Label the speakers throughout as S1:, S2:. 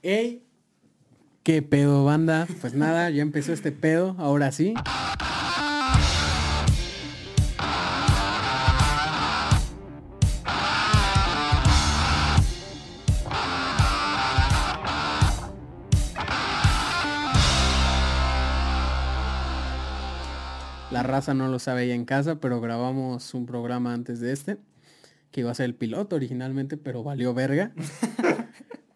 S1: Ey, qué pedo banda. Pues nada, ya empezó este pedo, ahora sí. La raza no lo sabe ya en casa, pero grabamos un programa antes de este, que iba a ser el piloto originalmente, pero valió verga.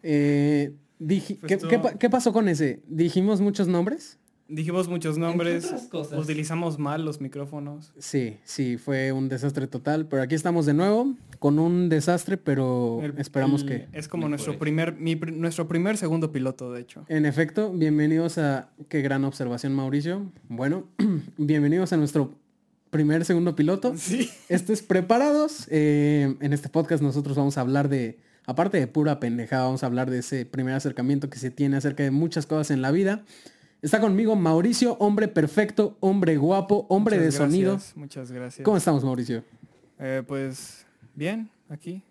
S1: Eh,
S2: Pues
S1: ¿qué,
S2: tú-
S1: qué pa- qué pasó con ese? ¿Dijimos muchos nombres?
S2: Dijimos muchos nombres,
S3: cosas.
S2: utilizamos mal los micrófonos.
S1: Sí, sí, fue un desastre total, pero aquí estamos de nuevo con un desastre, pero
S2: El-
S1: esperamos
S2: el-
S1: que...
S2: Es como nuestro primer, mi nuestro primer segundo piloto, de hecho.
S1: En efecto, bienvenidos a... Qué gran observación, Mauricio. Bueno, bienvenidos a nuestro primer segundo piloto.
S2: Sí.
S1: Estés preparados. Eh, en este podcast nosotros vamos a hablar de, aparte de pura pendejada, vamos a hablar de ese primer acercamiento que se tiene acerca de muchas cosas en la vida. Está conmigo Mauricio, hombre perfecto, hombre guapo, hombre
S2: Muchas
S1: de sonido.
S2: gracias, Muchas gracias.
S1: ¿Cómo estamos, Mauricio?
S2: Eh, pues bien, aquí.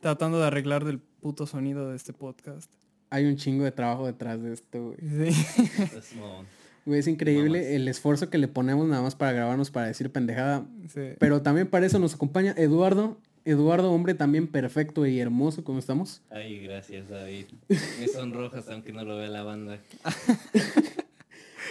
S2: Tratando de arreglar del puto sonido de este podcast.
S1: Hay un chingo de trabajo detrás de esto, güey.
S2: Sí.
S3: Es mamón.
S1: Güey, es increíble el esfuerzo que le ponemos nada más para grabarnos, para decir pendejada.
S2: sí.
S1: Pero también para eso nos acompaña Eduardo. Eduardo, hombre también perfecto y hermoso, ¿cómo estamos?
S3: Ay, gracias, David. Me sonrojas aunque no lo vea la banda.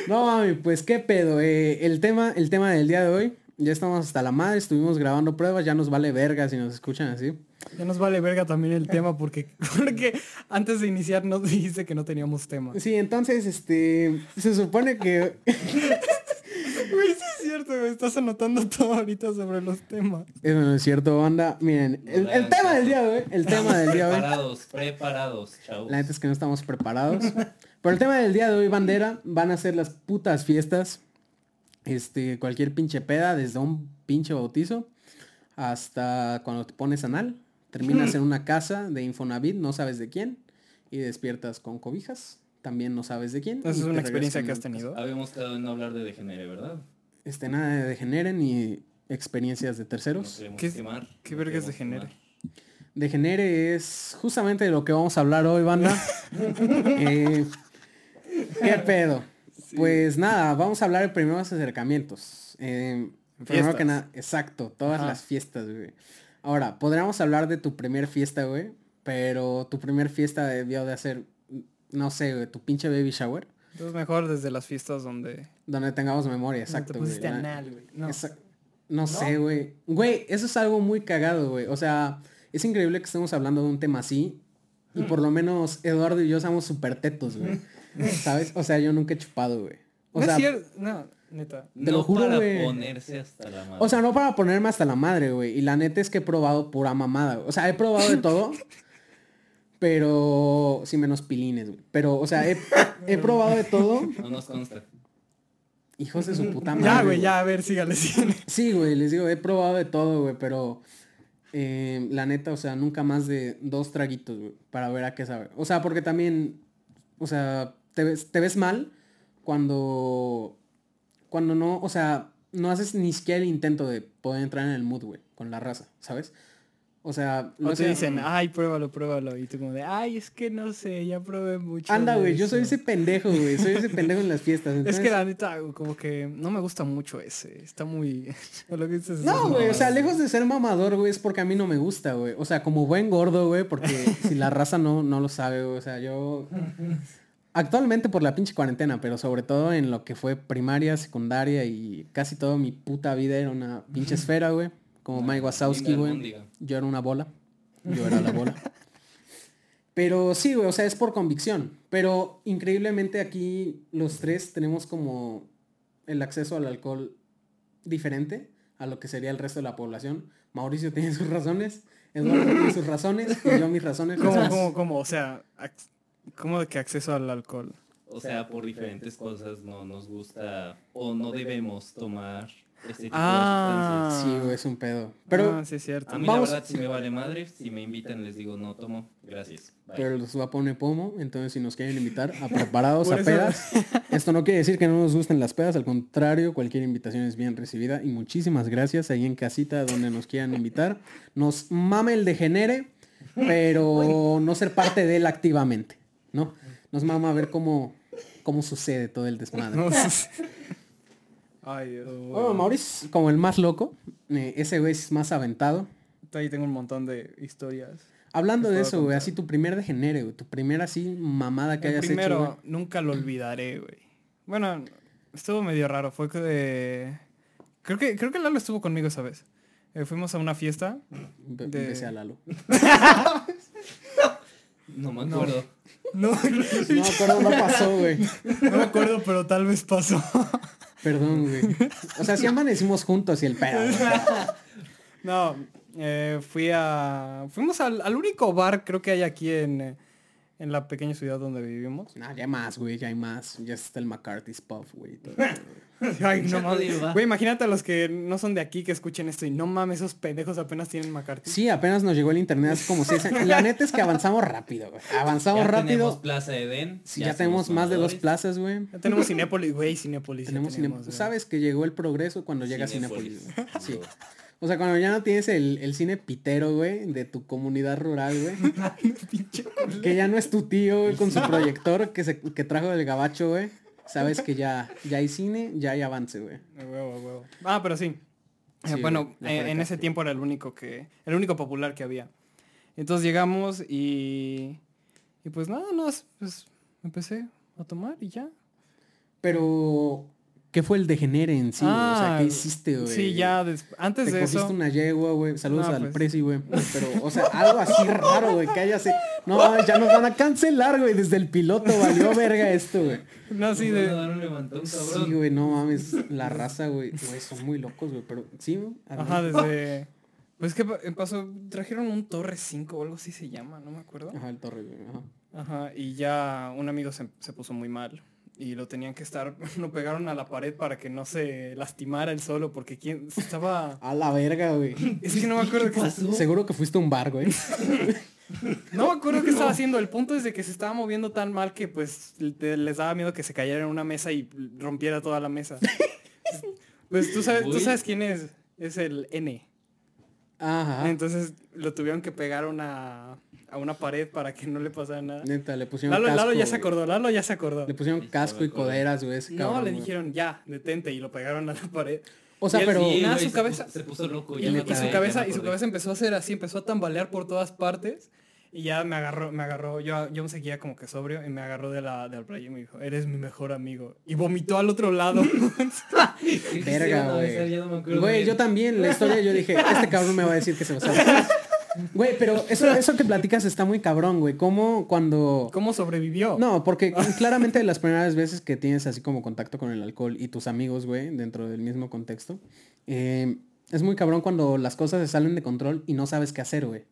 S1: No, mami, pues qué pedo. Eh, el, tema, el tema del día de hoy, ya estamos hasta la madre, estuvimos grabando pruebas, ya nos vale verga si nos escuchan así.
S2: Ya nos vale verga también el tema porque, porque antes de iniciar nos dijiste que no teníamos tema.
S1: Sí, entonces, este, se supone que...
S2: Güey, cierto, güey. Estás anotando todo ahorita sobre los temas.
S1: Eso no es cierto, banda. Miren, el,
S3: No
S1: el
S3: le
S1: tema del día de hoy, el tema del día.
S3: Preparados, preparados, chavos.
S1: La neta es que no estamos preparados. Pero el tema del día de hoy, bandera, van a ser las putas fiestas. Este, cualquier pinche peda, desde un pinche bautizo hasta cuando te pones anal. Terminas en una casa de Infonavit, no sabes de quién, y despiertas con cobijas, también no sabes de quién.
S2: Esa es una experiencia que has tenido.
S3: Habíamos quedado en no hablar de degenere, ¿verdad?
S1: Este, nada de degenere ni experiencias de terceros.
S2: ¿Qué es-
S3: quemar.
S2: qué
S3: no
S2: vergas degenere?
S3: quemar.
S1: Degenere es justamente de lo que vamos a hablar hoy, banda. Eh, ¿Qué pedo? Pues nada, vamos a hablar de primeros acercamientos. Eh, primero que nada, exacto, todas
S2: Ajá.
S1: las fiestas, güey. Ahora, podríamos hablar de tu primer fiesta, güey, pero tu primer fiesta debió de hacer, no sé, güey, tu pinche baby shower,
S2: Entonces mejor desde las fiestas donde...
S1: donde tengamos memoria,
S2: donde
S1: exacto.
S2: Te
S1: güey,
S2: pusiste
S1: la-
S2: anal, güey. No.
S1: Esa- No sé, güey. Güey, eso es algo muy cagado, güey. O sea, es increíble que estemos hablando de un tema así. Y por lo menos Eduardo y yo somos súper tetos, güey. ¿Sabes? O sea, yo nunca he chupado, güey. O
S2: no
S1: sea,
S2: es cierto. No, neta.
S1: Te lo
S3: no
S1: juro,
S3: para
S1: güey.
S3: ponerse hasta la madre.
S1: o sea, no para ponerme hasta la madre, güey. Y la neta es que he probado pura mamada. güey. O sea, he probado de todo. pero sí menos pilines, güey. Pero, o sea, he, he probado de todo.
S3: no nos consta.
S1: Hijos de su puta madre.
S2: Ya, güey, ya, a ver, sígale, sígale.
S1: Sí, güey, les digo, he probado de todo, güey, pero eh, la neta, o sea, nunca más de dos traguitos, güey, para ver a qué sabe. O sea, porque también, o sea, te ves, te ves mal cuando, cuando no, o sea, no haces ni siquiera el intento de poder entrar en el mood, güey, con la raza, ¿sabes? O sea,
S2: O
S1: no
S2: te dicen, ay, pruébalo, pruébalo. Y tú como de, ay, es que no sé, ya probé mucho.
S1: anda, güey, yo soy
S2: eso".
S1: ese pendejo, güey, soy ese pendejo en las fiestas.
S2: Es que la neta, como que no me gusta mucho ese. Está muy... o lo que dices,
S1: No, güey, o sea, lejos de ser mamador, güey, es porque a mí no me gusta, güey. O sea, como buen gordo, güey, porque si la raza no, no lo sabe, güey. O sea, yo... Actualmente por la pinche cuarentena, pero sobre todo en lo que fue primaria, secundaria y casi toda mi puta vida era una pinche esfera, güey. Como Mike Wazowski, güey. Yo era una bola. Yo era la bola. Pero sí, güey, o sea, es por convicción. Pero increíblemente aquí los tres tenemos como el acceso al alcohol diferente a lo que sería el resto de la población. Mauricio tiene sus razones, Eduardo tiene sus razones y yo mis razones.
S2: ¿Cómo,
S1: Las-
S2: cómo, cómo? O sea, ¿cómo de que acceso al alcohol?
S3: O sea, por diferentes cosas no nos gusta o no debemos tomar este tipo
S2: Ah.
S3: de sustancias.
S1: Sí, güey, es un pedo. Pero,
S2: Ah, sí es cierto.
S3: A mí
S1: Vamos-
S3: la verdad si me vale madre, si me invitan les digo no tomo, gracias. Bye.
S1: pero los va a poner pomo, entonces si nos quieren invitar a preparados a pedas, esto no quiere decir que no nos gusten las pedas, al contrario, cualquier invitación es bien recibida y muchísimas gracias ahí en casita donde nos quieran invitar. Nos mame el degenere, pero no ser parte de él activamente. No, nos mama ver cómo, cómo sucede todo el desmadre.
S2: No. Ay, Dios.
S1: Oh, Maurice, como el más loco, eh, ese güey es más aventado.
S2: Ahí tengo un montón de historias.
S1: Hablando de eso, güey, así tu primer degenere, güey, tu primera así mamada que
S2: El
S1: hayas
S2: primero,
S1: hecho. güey.
S2: nunca lo olvidaré, güey. Bueno, estuvo medio raro. Fue que de... Creo que, creo que Lalo estuvo conmigo esa vez. Eh, fuimos a una fiesta.
S1: Be-
S2: de-
S1: besé a Lalo.
S3: No me
S2: No.
S3: acuerdo.
S2: No,
S1: No me acuerdo, no pasó, güey.
S2: no me acuerdo, pero tal vez pasó.
S1: Perdón, güey. O sea, sí amanecimos juntos y el pedo. güey.
S2: No, eh, fui a... Fuimos al, al único bar creo que hay aquí en, en la pequeña ciudad donde vivimos.
S1: No, ya hay más, güey, ya hay más. Ya está el McCarthy's Puff, güey. todo.
S2: Ay, no
S3: Ya
S2: mames. Güey, imagínate a los que no son de aquí que escuchen esto y no mames, esos pendejos apenas tienen McCarthy.
S1: Sí, apenas nos llegó el internet hace como seis años. La neta es que avanzamos rápido, güey. Avanzamos
S3: Ya tenemos
S1: rápido.
S3: Plaza Edén.
S1: Sí, ya, tenemos
S3: somos
S1: más de dos plazas, güey.
S2: Ya tenemos Cinépolis, güey, Cinépolis. ya
S1: Tenemos
S2: tenemos.
S1: Sabes que llegó el progreso cuando llega
S3: Cinépolis.
S1: Cinépolis. güey. Sí. O sea, cuando ya no tienes el, el cine pitero, güey, de tu comunidad rural, güey. que ya no es tu tío, güey, con su proyector que, se, que trajo del gabacho, güey. Sabes que ya, ya hay cine, ya hay avance, güey.
S2: A huevo, a huevo. Ah, pero sí. Eh, bueno,
S1: güey,
S2: eh, en ese tiempo era el único que, el único popular que había. Entonces llegamos y, y pues nada, no, pues empecé a tomar y ya.
S1: Pero, ¿qué fue el degenere en sí? güey? o sea,
S2: Ah,
S1: ¿qué hiciste, güey?
S2: Sí, ya des- antes
S1: Te
S2: de
S1: cogiste
S2: eso.
S1: una yegua, güey. Saludos
S2: No,
S1: al
S2: pues.
S1: Prezi, güey. Pero, o sea, algo así raro, güey, que haya se... No, mames, ya nos van a cancelar, güey. Desde el piloto valió verga esto, güey.
S2: No, sí, de.
S3: dar un levantón, cabrón.
S1: Sí, güey, no mames. La raza, güey. Güey, son muy locos, güey. Pero, sí, güey.
S2: Ajá, desde. Pues que pa- pasó, trajeron un Torre 5 o algo así se llama, no me acuerdo.
S1: Ajá, el torre, güey. Ajá.
S2: Ajá, y ya un amigo se, se puso muy mal. Y lo tenían que estar, lo pegaron a la pared para que no se lastimara él solo, porque quien estaba...
S1: A la verga, güey.
S2: Es que no me acuerdo
S3: ¿Qué pasó?
S1: Seguro que fuiste a un bar, güey.
S2: no me acuerdo qué estaba haciendo. El punto es de que se estaba moviendo tan mal que pues les daba miedo que se cayera en una mesa y rompiera toda la mesa. Pues tú sabes, tú sabes quién es. Es el N.
S1: Ajá.
S2: Entonces lo tuvieron que pegar a una, a una pared para que no le pasara nada.
S1: Neta, le pusieron
S2: Lalo,
S1: casco.
S2: Lalo ya se acordó, Lalo ya se acordó.
S1: Le pusieron casco y coderas, güey.
S2: No,
S1: cabrón,
S2: le dijeron ya, detente y lo pegaron a la pared.
S1: O sea,
S2: Y él-
S1: pero...
S2: y nada, su
S3: se
S2: cabeza-
S3: puso- Se puso loco.
S2: Y,
S3: ya
S2: y su cabeza, y su cabeza empezó a hacer así, empezó a tambalear por todas partes. Y ya me agarró, me agarró, yo, yo me seguía como que sobrio y me agarró de la, del brazo y me dijo, eres mi mejor amigo. Y vomitó al otro lado.
S3: ¿Qué
S1: Verga, güey. Güey, yo también, la historia yo dije, este cabrón me va a decir que se va a hacer. Güey, pero eso, eso que platicas está muy cabrón, güey. ¿Cómo cuando...
S2: ¿Cómo sobrevivió?
S1: No, porque claramente las primeras veces que tienes así como contacto con el alcohol y tus amigos, güey, dentro del mismo contexto, eh, es muy cabrón cuando las cosas se salen de control y no sabes qué hacer, güey.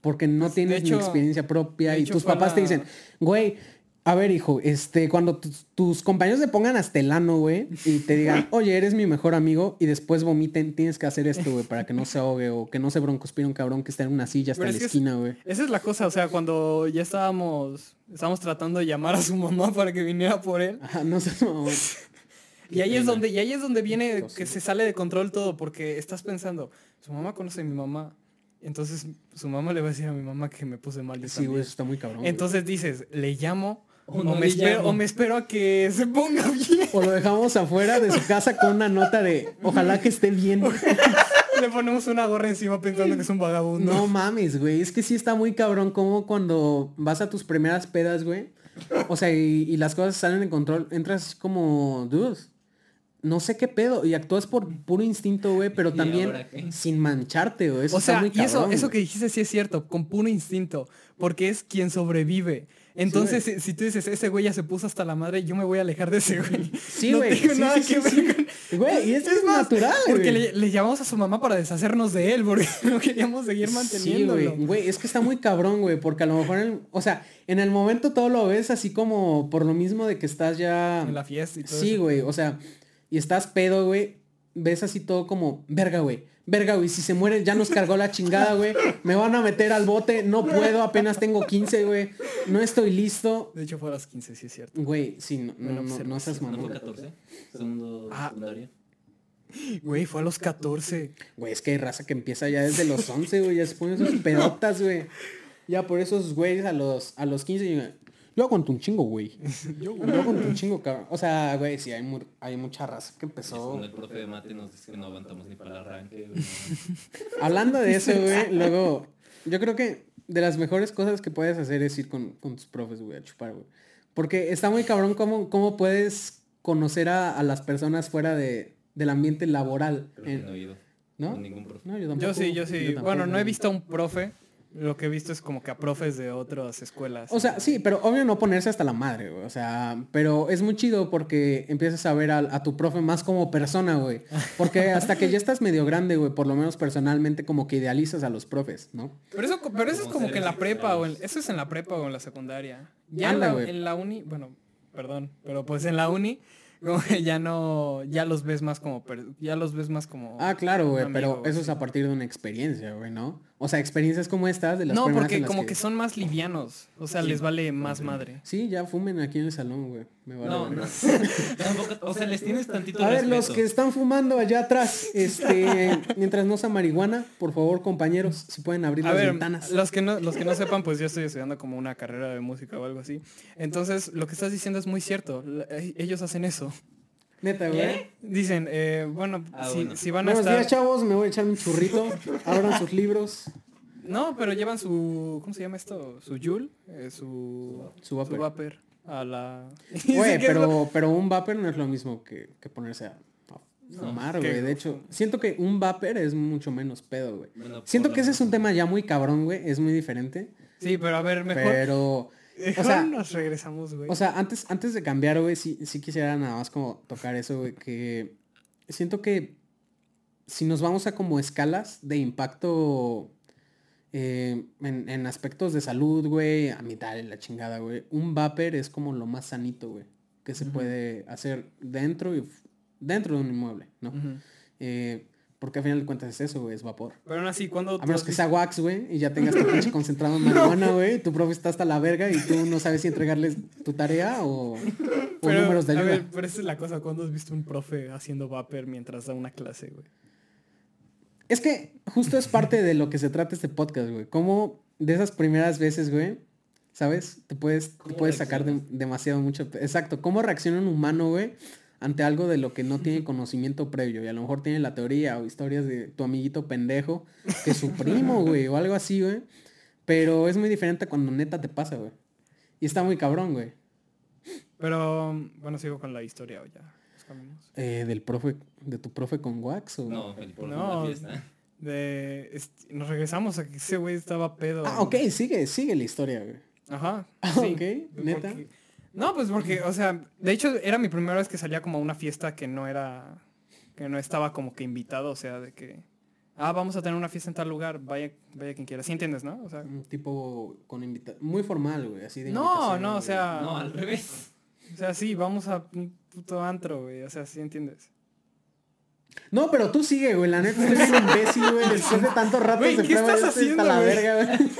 S1: Porque no
S2: Pues,
S1: tienes
S2: hecho-
S1: ni experiencia propia y tus papás te dicen, güey, a ver, hijo, este, cuando tus, compañeros te pongan hasta el ano, güey, y te digan, oye, eres mi mejor amigo, y después vomiten, tienes que hacer esto, güey, para que no se ahogue o que no se broncospire un cabrón que está en una silla hasta
S2: Pero
S1: la
S2: es
S1: esquina, güey.
S2: Esa es la cosa, o sea, cuando ya estábamos, estábamos tratando de llamar a su mamá para que viniera por él.
S1: Ajá, no sé, mamón.
S2: Y ahí es donde, y ahí es donde viene que se sale de control todo, porque estás pensando, su mamá conoce a mi mamá. Entonces su mamá le va a decir a mi mamá que me puse mal. yo
S1: Sí, güey, eso está muy cabrón.
S2: Entonces dices, ¿le llamo?
S3: O
S2: me espero,
S3: llamo.
S2: o me espero a que se ponga bien.
S1: O lo dejamos afuera de su casa con una nota de ojalá que esté bien.
S2: Le ponemos una gorra encima pensando que es un vagabundo.
S1: No mames, güey. Es que sí está muy cabrón como cuando vas a tus primeras pedas, güey. O sea, y, y las cosas salen de control. Entras así como, dude, no sé qué pedo. Y actúas por puro instinto, güey. Pero
S3: ¿Y
S1: también sin mancharte, güey. Eso
S2: o
S1: está
S2: sea, y eso, eso que dijiste sí es cierto, con puro instinto, porque es quien sobrevive. Entonces, si, si tú dices, ese güey ya se puso hasta la madre, yo me voy a alejar de ese güey.
S1: Sí,
S2: No
S1: güey.
S2: tengo
S1: sí,
S2: nada
S1: sí,
S2: que ver con-
S1: Güey, y es, que es
S2: más,
S1: natural,
S2: Porque
S1: güey.
S2: le, le llamamos a su mamá para deshacernos de él, porque no queríamos seguir
S1: Sí,
S2: manteniéndolo.
S1: güey, güey, es que está muy cabrón, güey, porque a lo mejor, en- o sea, en el momento todo lo ves así como por lo mismo de que estás ya...
S2: en la fiesta y todo
S1: Sí,
S2: eso.
S1: güey, o sea, y estás pedo, güey, ves así todo como, verga, güey, verga, güey, si se muere ya nos cargó la chingada, güey, me van a meter al bote, no puedo, apenas tengo 15, güey, no estoy listo.
S2: De hecho fue a las 15, sí es cierto.
S1: Güey, sí, no, no, no, no seas.
S3: ¿No fue
S1: mamón.
S3: 14? Segundo
S2: Ah. Güey, fue a los 14.
S1: Güey, es que hay raza que empieza ya desde los 11, güey, ya se ponen sus pedotas, güey. Ya por esos güeyes a los, a los 15, y, Yo aguanto un chingo, güey. Yo, aguanto un chingo, cabrón. O sea, güey, sí, hay, mu- hay mucha raza que
S3: Es
S1: empezó.
S3: cuando el profe de mate nos dice que no aguantamos ni para el arranque. güey.
S1: Hablando de eso, güey, luego, yo creo que de las mejores cosas que puedes hacer es ir con, con tus profes, güey, a chupar, güey. Porque está muy cabrón cómo, cómo puedes conocer a, a las personas fuera de, del ambiente laboral.
S3: Creo que
S1: en-
S3: no he ido.
S1: ¿No?
S3: Con ningún profe.
S1: No, yo tampoco.
S2: Yo sí, yo sí.
S1: tampoco,
S2: bueno, no he
S1: güey.
S2: visto a un profe. Lo que he visto es como que a profes de otras escuelas.
S1: O sea, sí, pero obvio no ponerse hasta la madre, güey. O sea, pero es muy chido porque empiezas a ver a, a tu profe más como persona, güey. Porque hasta que ya estás medio grande, güey, por lo menos personalmente como que idealizas a los profes, ¿no?
S2: Pero eso, pero eso es
S3: Como
S2: que en la prepa o en, eso es en la prepa o en la secundaria. Ya
S1: Anda,
S2: en, la, en la uni, bueno, perdón, pero pues en la uni como que ya no, ya los ves más como, ya los ves más como.
S1: Ah, claro, güey, pero eso es a partir de una experiencia, güey, ¿no? O sea, experiencias como estas de las
S2: no, porque como que... son más livianos, o sea,
S3: Sí,
S2: les vale más madre.
S1: Sí, ya fumen aquí en el salón, güey. Me vale
S3: No, no. Tampoco, o sea, les tienes tantito
S1: A ver,
S3: respeto.
S1: los que están fumando allá atrás, este, mientras no sea marihuana, por favor, compañeros, si pueden abrir
S2: A
S1: las
S2: ver,
S1: ventanas.
S2: los que no, los que no sepan, pues yo estoy estudiando como una carrera de música o algo así. Entonces, lo que estás diciendo es muy cierto. Eh, Ellos hacen eso.
S1: Neta, güey.
S3: ¿Qué?
S2: Dicen, eh, bueno,
S3: Ah,
S2: si,
S3: bueno.
S2: si van a
S1: Buenos
S2: estar...
S1: días, chavos, me voy a echar un churrito. Abran sus libros.
S2: No, pero llevan su, ¿cómo se llama esto? Su Joule, eh, su,
S1: Su vapor.
S2: vapor a la...
S1: Güey,
S2: lo-
S1: pero, pero un vapor no es lo mismo que, que ponerse a, fumar, güey. De hecho, siento que un vapor es mucho menos pedo, güey.
S3: Bueno,
S1: Siento que ese es un tema ya muy cabrón, güey. Es muy diferente.
S2: Sí, pero a ver, mejor,
S1: Pero,
S2: mejor
S1: o sea,
S2: nos regresamos, güey.
S1: o sea, antes, antes de cambiar, güey, sí, sí quisiera nada más como tocar eso, güey. Que siento que si nos vamos a como escalas de impacto eh, en, en aspectos de salud, güey, a mitad de la chingada, güey. Un vapor es como lo más sanito, güey, que se puede hacer dentro y dentro de un inmueble, ¿no?
S2: Ujú.
S1: Eh, porque al final de cuentas es eso, güey, es vapor.
S2: Pero aún así, cuando...
S1: A menos que sea wax, güey, y ya tengas tu pinche concentrado en marihuana, güey, tu profe está hasta la verga y tú no sabes si entregarles tu tarea o, o
S2: pero,
S1: números de
S2: a
S1: ayuda.
S2: ver, pero esa es la cosa, ¿cuándo has visto un profe haciendo vapor mientras da una clase, güey?
S1: Es que justo es parte de lo que se trata este podcast, güey. Como de esas primeras veces, güey, ¿sabes? Te puedes, te
S3: ¿Cómo
S1: puedes sacar de- demasiado mucho. Exacto. ¿Cómo reacciona un humano, güey? Ante algo de lo que no tiene conocimiento previo. Y a lo mejor tiene la teoría o historias de tu amiguito pendejo, que es su primo, güey, o algo así, güey. Pero es muy diferente cuando neta te pasa, güey. Y está muy cabrón, güey.
S2: Pero, bueno, sigo con la historia o ya.
S1: Eh, del profe, de tu profe con wax o.
S3: No, el por
S2: No. De, este, nos regresamos a que ese güey estaba pedo.
S1: Ah, ok, sigue, sigue la historia, güey.
S2: Ajá.
S1: Ah,
S2: sí.
S1: ok, neta.
S2: Porque- no, pues porque, o sea, de hecho era mi primera vez que salía como a una fiesta que no era, que no estaba como que invitado, o sea, de que, ah, vamos a tener una fiesta en tal lugar, vaya, vaya quien quiera. ¿Sí entiendes, no? O sea,
S1: Un tipo con invitación. Muy formal, güey. Así de
S2: no, no, o
S1: güey.
S2: sea,
S3: No, al revés.
S2: o sea, sí, vamos a un puto antro, güey, o sea, ¿sí entiendes?
S1: No, pero tú sigue, güey. La neta eres un imbécil, güey. Después de tantos ratos
S2: Güey,
S1: de
S2: ¿qué
S1: prueba,
S2: estás
S1: hasta
S2: haciendo,
S1: la
S2: güey?
S1: verga, güey.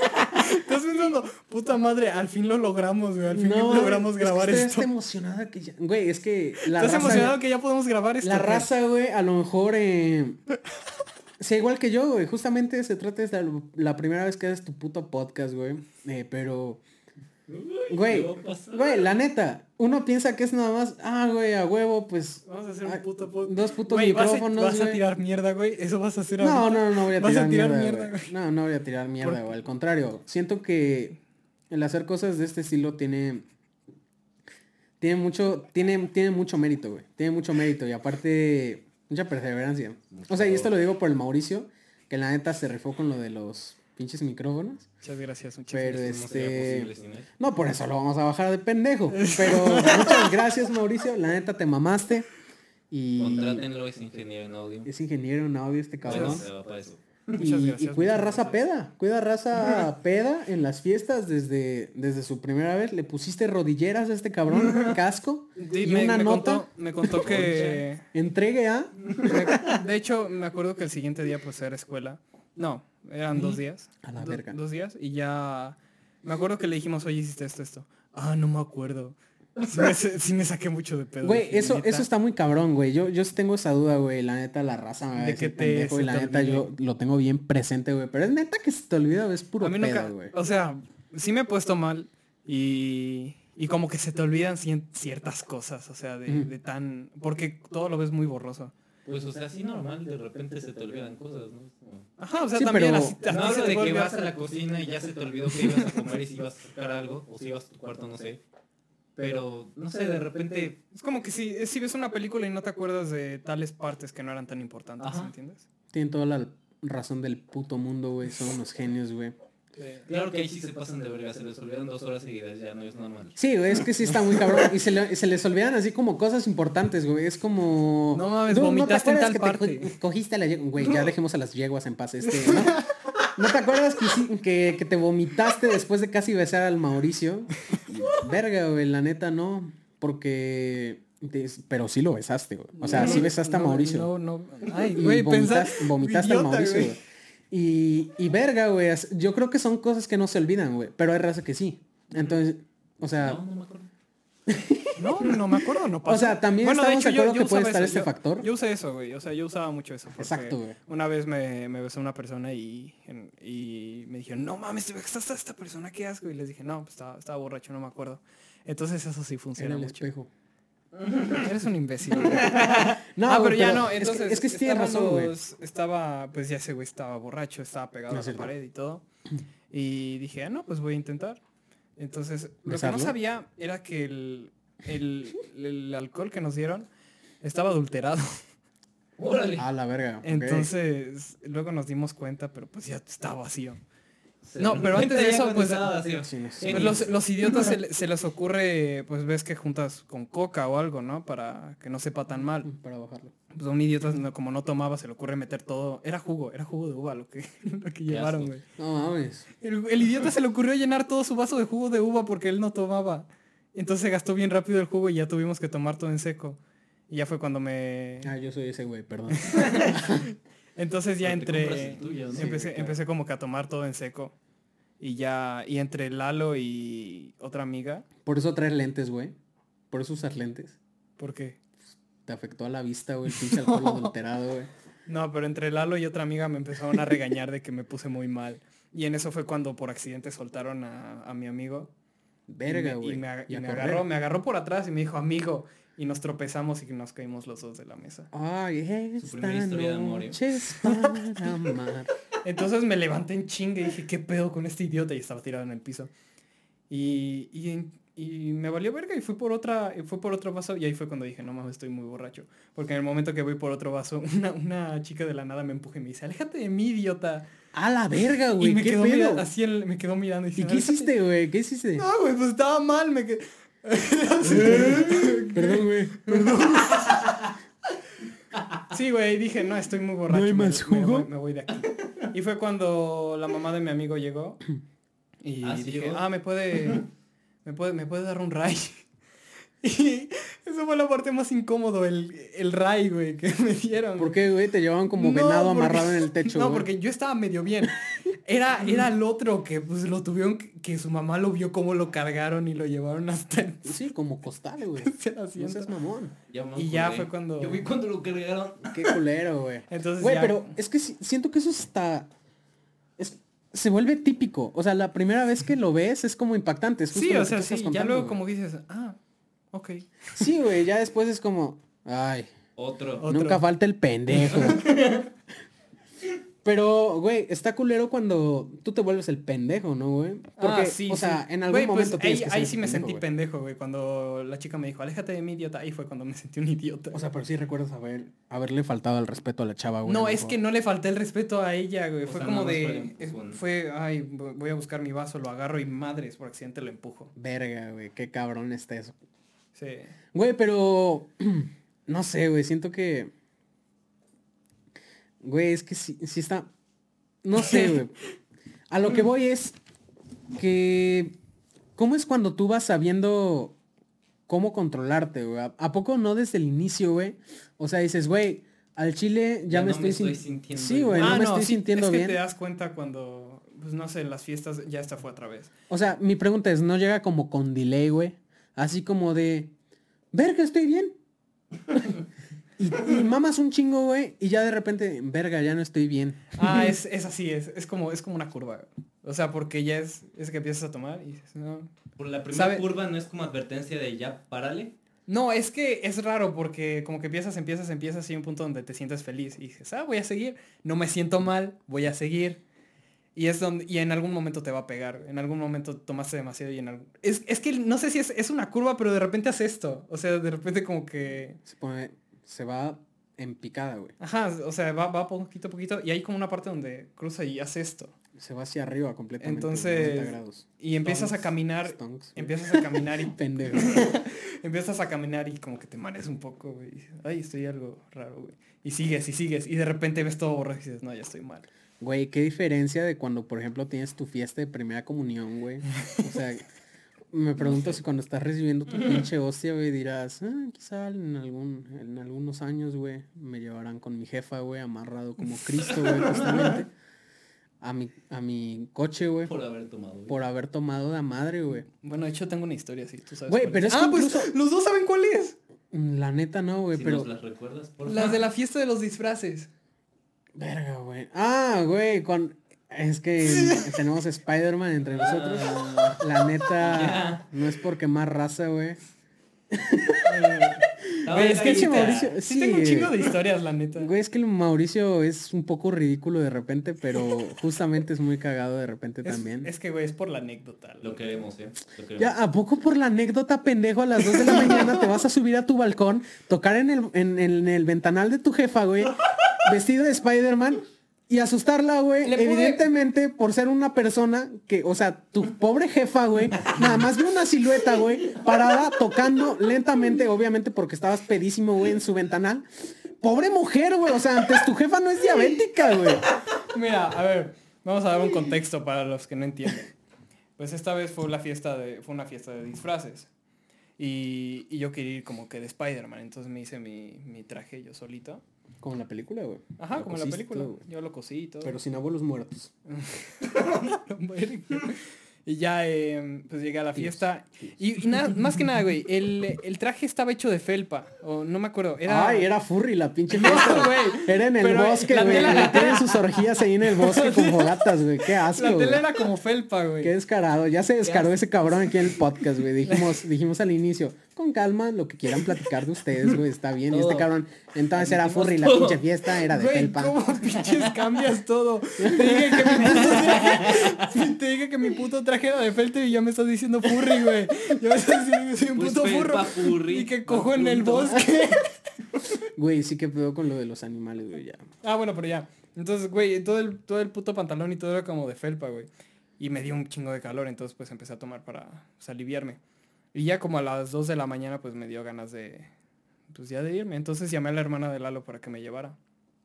S2: Estás pensando, puta madre, al fin lo logramos, güey, al fin logramos
S1: es que
S2: grabar
S1: estoy
S2: esto.
S1: hasta emocionada que ya... Güey, es que la
S2: ¿Estás
S1: raza...
S2: emocionado que ya podemos grabar esto?
S1: La
S2: güey?
S1: raza, güey, a lo mejor... Eh, sea igual que yo, güey. Justamente se trata de la, la primera vez que haces tu puto podcast, güey. Eh, pero... Güey, güey, la neta, uno piensa que es nada más, ah, güey, a huevo, pues...
S2: Vamos a hacer
S1: ah,
S2: un puto podcast.
S1: Dos putos
S2: Güey, vas a-
S1: micrófonos,
S2: Vas a, tirar mierda, güey. Eso vas a hacer
S1: No,
S2: ahorita.
S1: no, no voy a
S2: Vas
S1: tirar,
S2: a tirar
S1: mierda,
S2: mierda,
S1: güey.
S2: güey.
S1: No, no voy a tirar mierda,
S2: ¿Por
S1: güey. Al contrario, siento que el hacer cosas de este estilo tiene tiene mucho tiene tiene mucho mérito, güey. Tiene mucho mérito y aparte mucha perseverancia. O sea, y esto lo digo por el Mauricio, que la neta se rifó con lo de los pinches micrófonos.
S2: Muchas gracias, muchas
S1: Pero
S2: gracias.
S3: No
S1: este
S3: posible
S1: no, por eso lo vamos a bajar de pendejo. Pero muchas gracias, Mauricio. La neta te mamaste. Y
S3: Contrátenlo, es ingeniero en audio.
S1: es ingeniero en audio este cabrón.
S2: Muchas
S1: Y,
S2: gracias,
S1: y cuida
S2: muchas
S1: raza
S2: gracias.
S1: peda, cuida raza peda en las fiestas desde, desde su primera vez. Le pusiste rodilleras a este cabrón, casco
S2: Sí,
S1: y
S2: me,
S1: una
S2: me
S1: nota.
S2: contó, me contó que...
S1: Entregue a...
S2: de hecho, me acuerdo que el siguiente día pues era escuela. No, eran dos días.
S1: A la
S2: Do-
S1: verga.
S2: Dos días y ya... Me acuerdo que le dijimos, oye, hiciste esto, esto. Ah, no me acuerdo. Sí me, sí me saqué mucho de pedo.
S1: Güey, eso,
S2: "Neta".
S1: eso está muy cabrón, güey. Yo, yo sí tengo esa duda, güey. La neta, la raza me va a
S2: De que te-
S1: pendejo y la
S2: te
S1: neta
S2: olvide.
S1: yo lo tengo bien presente, güey. Pero es neta que se te olvida, es puro
S2: a mí nunca,
S1: pedo, güey.
S2: o sea, sí me he puesto mal y, Y como que se te olvidan ciertas cosas, o sea, de, de tan... Porque todo lo ves muy borroso.
S3: Pues, o sea, así normal, de repente se te olvidan cosas, ¿no?
S2: Ajá, o sea,
S1: Sí,
S2: también
S1: pero-
S2: así,
S3: No hablo de que vas a la cocina y ya se te olvidó que ibas a comer y si ibas a sacar algo, o si ibas a tu cuarto, no sé. Pero, no sé, de repente,
S2: Es como que si, si ves una película y no te acuerdas de tales partes que no eran tan importantes,
S3: Ajá.
S2: ¿entiendes?
S1: Tienen toda la razón del puto mundo, güey. Son unos genios, güey.
S3: Claro que ahí sí se pasan de verga, se les olvidan dos horas seguidas, ya no es normal.
S1: Sí, güey, es que sí está muy cabrón. Y se, le- se les olvidan así como cosas importantes, güey. Es como...
S2: No mames,
S1: te
S2: vomitaste en
S1: acuerdas
S2: tal
S1: que te
S2: parte?
S1: co- cogiste a la yegua? Güey, ya dejemos a las yeguas en paz. Este, ¿no? ¿No te acuerdas que, que, que te vomitaste después de casi besar al Mauricio? Verga, güey, la neta no. Porque... te- Pero sí lo besaste, güey. O sea, sí besaste a
S2: No,
S1: Mauricio.
S2: No, no. Ay,
S1: Y
S2: güey,
S1: vomitas-
S2: pensar.
S1: vomitaste al
S2: idiota,
S1: Mauricio,
S2: güey.
S1: Y, y verga, güey. Yo creo que son cosas que no se olvidan, güey. Pero hay raza que sí. Entonces, o sea,
S3: No, no me acuerdo.
S2: No, no me acuerdo, no pasa.
S1: O sea, también estamos de acuerdo que puede estar
S2: eso,
S1: este
S2: yo-
S1: factor.
S2: Yo usé eso, güey. O sea, yo usaba mucho eso. porque
S1: Exacto, güey.
S2: Una vez me, me besó una persona y, y me dijeron, no mames, te besaste a esta persona, qué asco. Y les dije, no, pues estaba, estaba borracho, no me acuerdo. Entonces eso sí
S1: Era
S2: funciona
S1: el
S2: mucho.
S1: espejo.
S2: Eres un imbécil. güey.
S1: No,
S2: ah,
S1: güey,
S2: pero ya no,
S1: es que-
S2: entonces
S1: Es que, sí razón,
S2: estábamos- Estaba, pues ya ese güey estaba borracho, estaba pegado
S1: No
S2: a
S1: es
S2: la pared y todo. Y dije, ah, no, pues voy a intentar. Entonces, lo que no sabía era que el, el, el alcohol que nos dieron estaba adulterado.
S3: Órale.
S1: Ah, la verga.
S2: Entonces, luego nos dimos cuenta, pero pues ya estaba vacío. No, pero antes de eso, pues.
S1: Sí,
S2: Pues los, los idiotas se, le- se les ocurre, pues ves que juntas con coca o algo, ¿no? Para que no sepa tan mal.
S1: Para bajarlo.
S2: Pues a un idiota, no- como no tomaba, se le ocurre meter todo. Era jugo, era jugo de uva lo que, lo que llevaron, güey.
S1: No mames.
S2: El, el idiota se le ocurrió llenar todo su vaso de jugo de uva porque él no tomaba. Entonces se gastó bien rápido el jugo y ya tuvimos que tomar todo en seco. Y ya fue cuando me...
S1: Ah, yo soy ese güey, perdón.
S2: Entonces ya entre...
S3: el tuyo, ¿no?
S2: empecé,
S1: claro.
S2: empecé como que a tomar todo en seco. Y ya... Y entre Lalo y otra amiga...
S1: Por eso traes lentes, güey. Por eso usas lentes.
S2: ¿Por qué?
S1: Te afectó a la vista, güey, el pinche alcohol adulterado, güey.
S2: No, pero entre Lalo y otra amiga me empezaron a regañar de que me puse muy mal. Y en eso fue cuando por accidente soltaron a, a mi amigo.
S1: Verga,
S2: y me,
S1: güey.
S2: y me,
S1: Y
S2: me agarró, me agarró por atrás y me dijo, amigo. Y nos tropezamos y nos caímos los dos de la mesa.
S1: Ay,
S3: Su primera
S1: esta
S3: historia de amor.
S2: Entonces me levanté en chinga y dije, ¿qué pedo con este idiota? Y estaba tirado en el piso. Y, y, y me valió verga y fui por otra, y fui por otro vaso y ahí fue cuando dije, no mames, estoy muy borracho. Porque en el momento que voy por otro vaso, una, una chica de la nada me empuja y me dice, aléjate de mí, idiota.
S1: A la verga,
S2: y
S1: güey.
S2: me
S1: ¿Qué
S2: quedó,
S1: pedo?
S2: mira- así él me quedó mirando y
S1: ¿Y qué
S2: "Aléjate".
S1: hiciste, güey? ¿Qué hiciste?
S2: No, güey, pues estaba mal, me quedé...
S1: Perdón, güey.
S2: Sí, güey, dije, no, estoy muy borracho.
S1: hay
S2: me-
S1: más
S2: me,
S1: jugo?
S2: voy- me voy de aquí. Y fue cuando la mamá de mi amigo llegó y
S3: Ah, ¿sí
S2: dije,
S3: llegó?
S2: ah, me puede, me puede, me puede dar un ray. Y eso fue la parte más incómodo, el, el ray, güey, que me dieron.
S1: ¿Por qué, güey? Te llevaban como
S2: No,
S1: venado
S2: porque-
S1: amarrado en el techo,
S2: No,
S1: güey.
S2: porque yo estaba medio bien. Era, era el otro que pues lo tuvieron, que, que su mamá lo vio cómo lo cargaron y lo llevaron hasta el
S1: Sí, como costal, güey. No seas mamón.
S3: Ya
S2: Y ya fue cuando-
S3: Yo vi cuando lo cargaron.
S1: Qué culero, güey.
S2: Entonces
S1: Güey,
S2: ya-
S1: pero es que si- siento que eso está... Es, se vuelve típico. O sea, la primera vez que lo ves es como impactante. Es justo
S2: Sí,
S1: lo
S2: o
S1: que
S2: sea, sí, ya luego
S1: güey.
S2: como dices, ah, ok.
S1: Sí, güey, ya después es como... Ay,
S3: Otro.
S2: Otro.
S1: nunca falta el pendejo. Pero, güey, está culero cuando tú te vuelves el pendejo, ¿no, güey? Porque,
S2: Ah, sí,
S1: o sea,
S2: sí.
S1: en algún
S2: Güey, pues,
S1: momento tienes
S2: ahí,
S1: que ser
S2: ahí
S1: ese
S2: sí me
S1: pendejo,
S2: sentí
S1: güey.
S2: pendejo, güey. Cuando la chica me dijo, aléjate de mí, idiota. Ahí fue cuando me sentí un idiota.
S1: O sea, pero sí recuerdas haber, haberle faltado el respeto a la chava, güey.
S2: no, es que no le falté el respeto a ella, güey.
S3: O
S2: Fue
S3: sea,
S2: como de...
S3: empujón.
S2: Fue, ay, voy a buscar mi vaso, lo agarro y madres, por accidente lo empujo.
S1: Verga, güey, qué cabrón está eso.
S2: Sí.
S1: Güey, pero... No sé, güey, siento que... Güey, es que sí, sí está... No sé, güey. A lo que voy es que... ¿Cómo es cuando tú vas sabiendo cómo controlarte, güey? ¿A- ¿A poco no desde el inicio, güey? O sea, dices, güey, al chile ya,
S3: Ya
S1: me
S3: no me
S1: estoy,
S3: estoy
S1: sin-
S3: sintiendo
S1: Sí, güey, no
S2: Ah,
S1: me estoy
S2: sí,
S1: sintiendo
S2: es que
S1: bien.
S2: te das cuenta cuando, pues no sé, en las fiestas ya esta fue otra vez.
S1: O sea, mi pregunta es, ¿no llega como con delay, güey? Así como de, verga, estoy bien. y, y mamas un chingo, güey, y ya de repente, verga, ya no estoy bien.
S2: Ah, es, es así, es, es como, es como una curva. O sea, porque ya es, es que empiezas a tomar y dices, no,
S3: Por la primera
S2: ¿Sabe?
S3: curva no es como advertencia de ya, párale.
S2: No, es que es raro porque como que empiezas, empiezas, empiezas y hay un punto donde te sientes feliz y dices, ah, voy a seguir, no me siento mal, voy a seguir. Y es donde, y en algún momento te va a pegar, en algún momento tomaste demasiado y en algún... Es, es que no sé si es, es una curva, pero de repente hace esto. O sea, de repente como que...
S1: Se pone, se va en picada, güey.
S2: Ajá, o sea, va, va poquito a poquito y hay como una parte donde cruza y hace esto.
S1: Se va hacia arriba completamente.
S2: Entonces,
S1: 90 grados.
S2: Y empiezas a caminar,
S1: Stonks,
S2: empiezas a caminar y
S1: Pendejo.
S2: empiezas a caminar y como que te mareas un poco, güey. Ay, estoy algo raro, güey. Y sigues y sigues y de repente ves todo borroso y dices, no, ya estoy mal.
S1: Güey, qué diferencia de cuando, por ejemplo, tienes tu fiesta de primera comunión, güey. O sea, me pregunto si cuando estás recibiendo tu pinche hostia, güey, dirás, ah, quizá en algún, en algunos años, güey, me llevarán con mi jefa, güey, amarrado como Cristo, güey, justamente. A mi, a mi coche, güey.
S3: Por haber tomado. güey.
S1: Por haber tomado de madre, güey.
S2: Bueno, de hecho tengo una historia así, tú sabes.
S1: Güey,
S2: cuál
S1: pero es que
S2: ah, pues
S1: incluso-
S2: los dos saben cuál es.
S1: La neta no, güey,
S3: si
S1: pero...
S3: nos las recuerdas, por
S2: Las de la fiesta de los disfraces.
S1: Verga, güey. Ah, güey, con... Es que tenemos Spider-Man entre nosotros.
S3: Ah,
S1: La neta, no es porque más raza, güey.
S3: estaba
S1: Güey, es que
S3: cajita.
S1: Mauricio-
S2: Sí,
S1: Sí,
S2: tengo un chingo de historias, la neta.
S1: Güey, es que el Mauricio es un poco ridículo de repente, pero justamente es muy cagado de repente
S2: es,
S1: también.
S2: es que, güey, es por la anécdota.
S3: Lo queremos, ¿eh? Lo queremos.
S1: Ya, ¿a poco por la anécdota, pendejo, a las 2 de la mañana te vas a subir a tu balcón, tocar en el, en, en el ventanal de tu jefa, güey, vestido de Spider-Man y asustarla, güey?
S2: Pude-
S1: Evidentemente, por ser una persona que, o sea, tu pobre jefa, güey, nada más vio una silueta, güey, parada, tocando lentamente, obviamente porque estabas pedísimo, güey, en su ventanal. Pobre mujer, güey, o sea, antes tu jefa no es diabética, güey.
S2: Mira, a ver, vamos a dar un contexto para los que no entienden. Pues esta vez fue la fiesta de, fue una fiesta de disfraces. Y, y yo quería ir como que de Spider-Man, entonces me hice mi, mi traje yo solito.
S1: Como en la película, güey.
S2: Ajá,
S1: Lo
S2: como en la película.
S1: todo.
S2: Yo lo cosí y todo.
S1: Pero sin abuelos muertos.
S2: y ya, eh, pues llegué a la fiesta. Y, y nada, más que nada, güey, el, el traje estaba hecho de felpa. O no me acuerdo. Era...
S1: Ay, era furry la pinche fiesta.
S2: güey.
S1: Era en el
S2: Pero
S1: bosque, güey.
S2: tela-
S1: Tienen sus orgías ahí en el bosque con fogatas, güey. Qué asco,
S2: La tela era como felpa, güey.
S1: Qué descarado. Ya se descaró ese cabrón aquí en el podcast, güey. Dijimos, dijimos al inicio, con calma, lo que quieran platicar de ustedes, güey, está bien. Y este cabrón, entonces era furry, la pinche fiesta era de
S2: Güey,
S1: felpa.
S2: ¿cómo pinches cambias todo? Te dije que mi puto traje, te dije que mi puto traje era de felpa y ya me estás diciendo furry, güey. Ya me estás diciendo que soy un
S3: Pues
S2: puto
S3: felpa,
S2: furro.
S3: furry,
S2: y que cojo en el bosque.
S1: Güey, sí que pedo con lo de los animales, güey, ya.
S2: Ah, bueno, pero ya. Entonces, güey, todo el, todo el puto pantalón y todo era como de felpa, güey. Y me dio un chingo de calor, entonces pues empecé a tomar para pues, aliviarme. Y ya como a las 2 de la mañana pues me dio ganas de, pues ya de irme. Entonces llamé a la hermana de Lalo para que me llevara.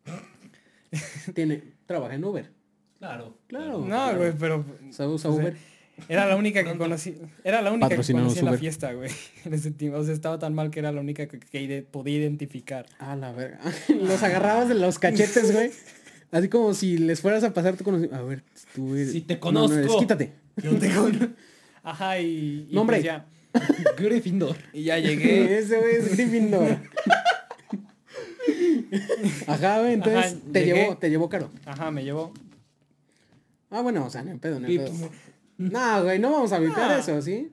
S1: Tiene, trabaja en Uber.
S3: Claro.
S1: Claro.
S2: No, güey, pero
S1: ¿Sabe usar
S2: Pues,
S1: Uber?
S2: Era la única que conocí. Era la única que conocí en la
S1: Uber.
S2: fiesta, güey. En ese tiempo. O sea, estaba tan mal que era la única que, que ide- podía identificar.
S1: Ah, la verga. los agarrabas de los cachetes, güey. Así como si les fueras a pasar tu conocimiento. A ver, tú eres-
S3: Si te
S1: No, no eres.
S3: conozco.
S1: Quítate.
S2: Yo tengo Ajá, y, y
S1: Nombre.
S2: pues ya.
S3: Gryffindor.
S2: Y ya llegué.
S1: Ese güey es Gryffindor. Ajá, güey, entonces
S2: Ajá,
S1: te
S2: llegué.
S1: llevó, te llevó caro.
S2: Ajá, me llevó.
S1: Ah, bueno, o sea, no pedo, no pedo. No, güey, no vamos a vipear
S2: Ah.
S1: eso, ¿sí?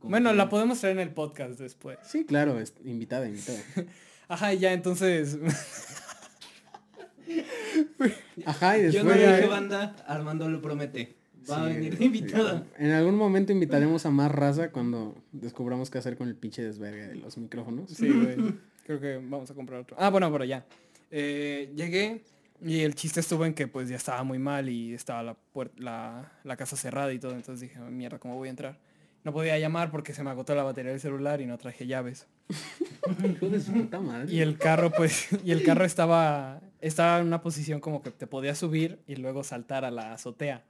S2: Bueno, la podemos traer en el podcast después.
S1: Sí, claro, es invitada, invitada.
S2: Ajá, y ya entonces.
S1: Ajá, y
S3: Yo no
S1: después
S3: le
S1: ya-
S3: dije banda, Armando lo promete. Va a venir de invitada.
S1: en algún momento invitaremos a más raza cuando descubramos qué hacer con el pinche desvergue de los micrófonos.
S2: Sí, güey. Creo que vamos a comprar otro. Ah, bueno, pero ya. Eh, llegué y el chiste estuvo en que pues ya estaba muy mal y estaba la, la, la casa cerrada y todo. Entonces dije, mierda, ¿cómo voy a entrar? No podía llamar porque se me agotó la batería del celular y no traje llaves.
S1: Hijo de su puta madre.
S2: Y el carro, pues, y el carro estaba, estaba en una posición como que te podías subir y luego saltar a la azotea.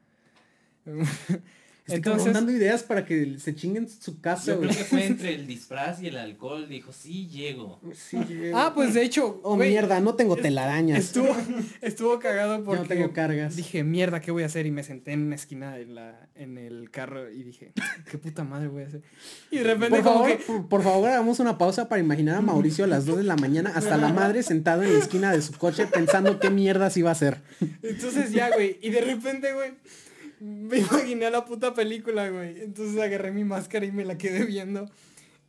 S2: Entonces,
S1: dando ideas para que se chinguen su casa,
S3: Yo creo que fue entre el disfraz y el alcohol. Dijo, sí, llego.
S1: Sí, llego.
S2: ah, pues de hecho,
S1: Oh, mierda, no tengo telarañas.
S2: Estuvo, estuvo cagado
S1: Yo
S2: porque
S1: no tengo cargas.
S2: dije, mierda, ¿qué voy a hacer? Y me senté en una esquina en, la, en el carro y dije, ¿qué puta madre voy a hacer? Y de repente
S1: Por favor,
S2: que,
S1: por, por favor, hagamos una pausa para imaginar a Mauricio a las 2 de la mañana hasta la madre sentado en la esquina de su coche pensando qué mierdas iba a hacer.
S2: entonces ya, güey, y de repente, güey, me imaginé la puta película, güey. Entonces agarré mi máscara y me la quedé viendo.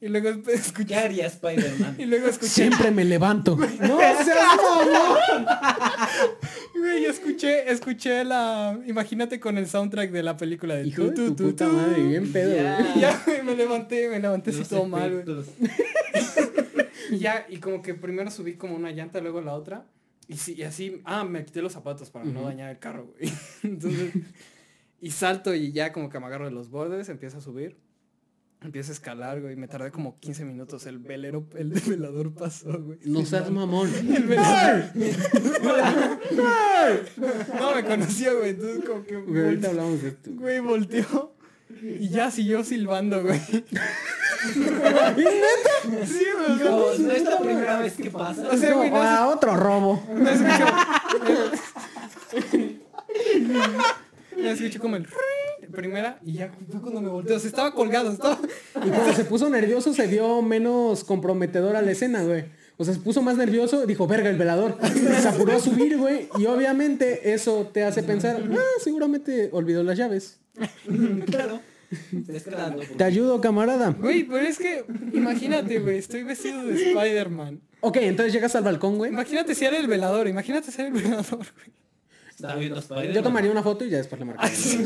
S2: Y luego esp-
S3: ¿Qué
S2: escuché.
S3: haría Spider-Man?
S2: Y luego escuché.
S1: Siempre me levanto. No seas mamón.
S2: Güey, escuché, escuché la. Imagínate con el soundtrack de la película de
S1: Hijo de
S2: tu,
S1: puta madre, bien pedo,
S3: Ya.
S1: güey.
S2: Y ya, güey, me levanté, me levanté así todo mal, güey. Y ya, y como que primero subí como una llanta, luego la otra. Y, sí, y así, ah, me quité los zapatos para no dañar el carro, güey. Entonces, y salto y ya como que me agarro de los bordes, empiezo a subir. Empiezo a escalar, güey. Me tardé como 15 minutos. El velero, el velador pasó, güey.
S1: No seas mamón.
S2: El velador. no, me conoció, güey. Entonces como que...
S1: Güey, ahorita hablamos de esto.
S2: Güey, volteó. Y ya siguió silbando, güey. Sí, güey.
S3: No, no es la primera vez que pasa.
S2: O sea, güey, no
S1: a otro robo.
S2: Me escucho como el primera y ya fue cuando me volteó. O sea, estaba colgado, estaba.
S1: Y cuando se puso nervioso se vio menos comprometedora la escena, güey. O sea, se puso más nervioso, dijo, verga, el velador. Se apuró a subir, güey. Y obviamente eso te hace pensar, ah, seguramente olvidó las llaves.
S3: claro.
S1: Te ayudo, camarada.
S2: Güey, pero es que imagínate, güey, estoy vestido de Spider-Man.
S1: Ok, entonces llegas al balcón, güey.
S2: Imagínate ser el velador, imagínate ser el velador, güey.
S3: Está viendo a Spider-Man.
S1: Yo tomaría una foto y ya después le marcaría. sin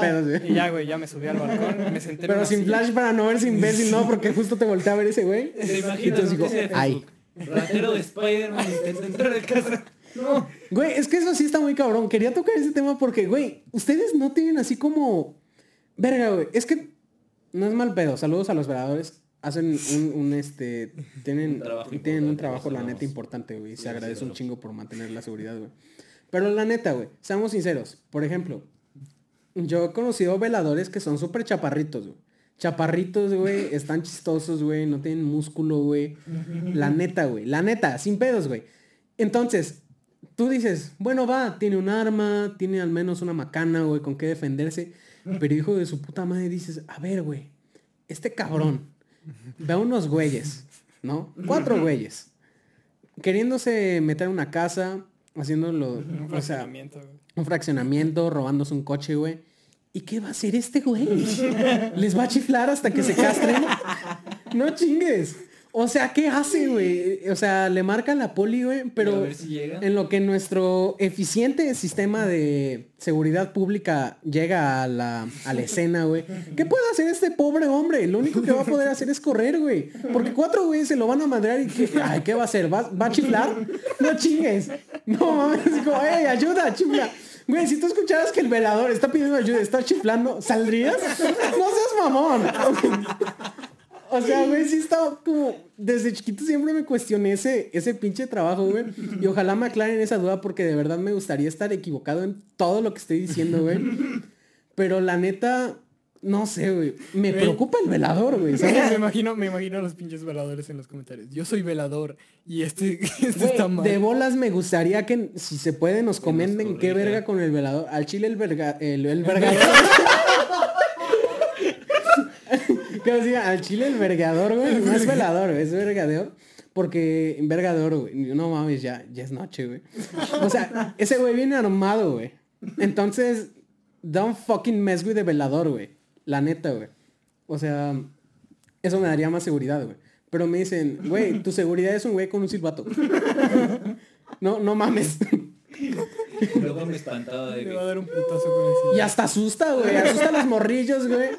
S1: pedos, güey.
S2: Y ya, güey, ya me subí al balcón, me senté en
S1: Pero
S2: una
S1: sin
S2: silla.
S1: flash para no verse imbécil, no, porque justo te volteé a ver ese güey.
S3: ¿Te imaginas?
S1: digo,
S3: noticia de
S1: ay.
S3: Facebook? Ratero de Spider-Man intenta entrar a casa. No.
S1: Güey, es que eso sí está muy cabrón. Quería tocar ese tema porque, güey, ustedes no tienen así como... Verga, güey. Es que no es mal pedo. Saludos a los veladores. Hacen un, un, este... Tienen
S3: Un trabajo
S1: tienen un trabajo, la neta, importante, güey. Se agradece un chingo por mantener la seguridad, güey. Pero la neta, güey. Seamos sinceros. Por ejemplo, yo he conocido veladores que son súper chaparritos, güey. Chaparritos, güey, están chistosos, güey, no tienen músculo, güey. La neta, güey, la neta, sin pedos, güey. Entonces, tú dices, bueno, va, tiene un arma, tiene al menos una macana, güey, con qué defenderse. Pero hijo de su puta madre dices, a ver, güey, este cabrón, ve a unos güeyes, ¿no? Cuatro güeyes. Queriéndose meter a una casa, haciéndolo,
S2: Un
S1: o sea,
S2: fraccionamiento, güey.
S1: un fraccionamiento, robándose un coche, güey. ¿Y qué va a hacer este güey? ¿Les va a chiflar hasta que se castren? No chingues. O sea, ¿qué hace, güey? O sea, le marcan la poli, güey,
S3: a
S1: pero
S3: ver si llega.
S1: en lo que nuestro eficiente sistema de seguridad pública llega a la, a la escena, güey. ¿Qué puede hacer este pobre hombre? Lo único que va a poder hacer es correr, güey. Porque cuatro güeyes se lo van a madrear y ¿qué, ay, ¿qué va a hacer? ¿Va, ¿Va a chiflar? No chingues. No mames, es como, ey, ayuda, chifla. Güey, si tú escucharas que el velador está pidiendo ayuda, está chiflando, ¿saldrías? No seas mamón. O sea, güey, sí estaba como... Desde chiquito siempre me cuestioné ese, ese pinche trabajo, güey. Y ojalá me aclaren esa duda porque de verdad me gustaría estar equivocado en todo lo que estoy diciendo, güey. Pero la neta, no sé, güey. Me preocupa el velador, güey.
S2: Me imagino, me imagino a los pinches veladores en los comentarios. Yo soy velador y este, este está mal.
S1: de bolas me gustaría que, si se puede, nos comenten qué verga con el velador. Al chile el verga... El, el vergador... os diga, al chile el vergador, güey. No es velador, güey, es vergador. Porque vergador, güey. No mames, ya, ya es noche, güey. O sea, ese güey viene armado, güey. Entonces, don't fucking mess with the velador, güey. La neta, güey. O sea, eso me daría más seguridad, güey. Pero me dicen, güey, tu seguridad es un güey con un silbato. No, no mames.
S3: Luego me espantaba de
S2: Le va a
S3: que...
S2: dar un putazo con el
S1: Y hasta asusta, güey. Asusta a los morrillos, güey.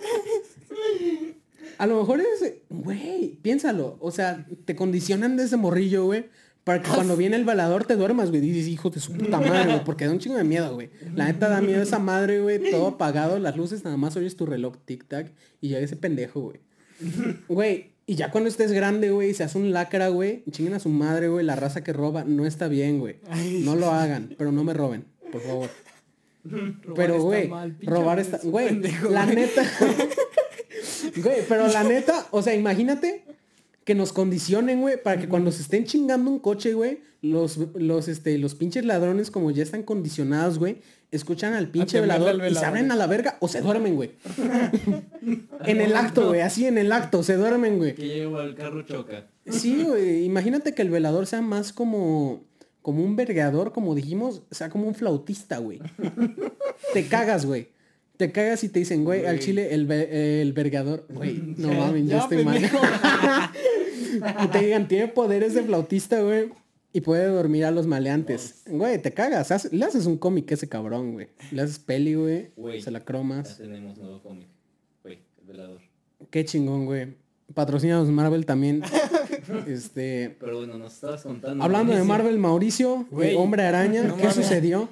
S1: A lo mejor es, güey, piénsalo. O sea, te condicionan desde morrillo, güey. Para que cuando viene el balador te duermas, güey. Dices, hijo de su puta madre, güey. Porque da un chingo de miedo, güey. La neta da miedo esa madre, güey. Todo apagado, las luces, nada más oyes tu reloj tic-tac. Y ya ese pendejo, güey. Güey, y ya cuando estés grande, güey, se hace un lacra, güey. Chinguen a su madre, güey. La raza que roba no está bien, güey. No lo hagan, pero no me roben, por favor. Pero, güey, robar está... Güey, la neta... Güey, pero la neta, o sea, imagínate que nos condicionen, güey, para que cuando se estén chingando un coche, güey, los, los, este, los pinches ladrones, como ya están condicionados, güey, escuchan al pinche velador, y se abren a la verga o se duermen, güey. en el acto, güey, así en el acto, se duermen, güey.
S3: Que llego al carro choca.
S1: Sí, güey, imagínate que el velador sea más como como un vergador, como dijimos, o sea, como un flautista, güey. te cagas, güey. Te cagas y te dicen, güey, al chile el, el vergador. Güey, no
S2: Ya,
S1: mames, ya
S2: ya,
S1: estoy mal. y te digan, tiene poderes de flautista, güey. Y puede dormir a los maleantes. Güey, te cagas. haz- le haces un cómic a ese cabrón, güey. Le haces peli, güey.
S3: Güey.
S1: Se la
S3: Ya
S1: cromas.
S3: tenemos nuevo cómic. Güey, el velador.
S1: Qué chingón, güey. Patrocinados Marvel también. este.
S3: Pero bueno, nos estabas contando.
S1: Hablando de. Marvel, Mauricio,
S2: Güey,
S1: de Hombre Araña,
S2: no
S1: ¿qué
S2: mames.
S1: sucedió?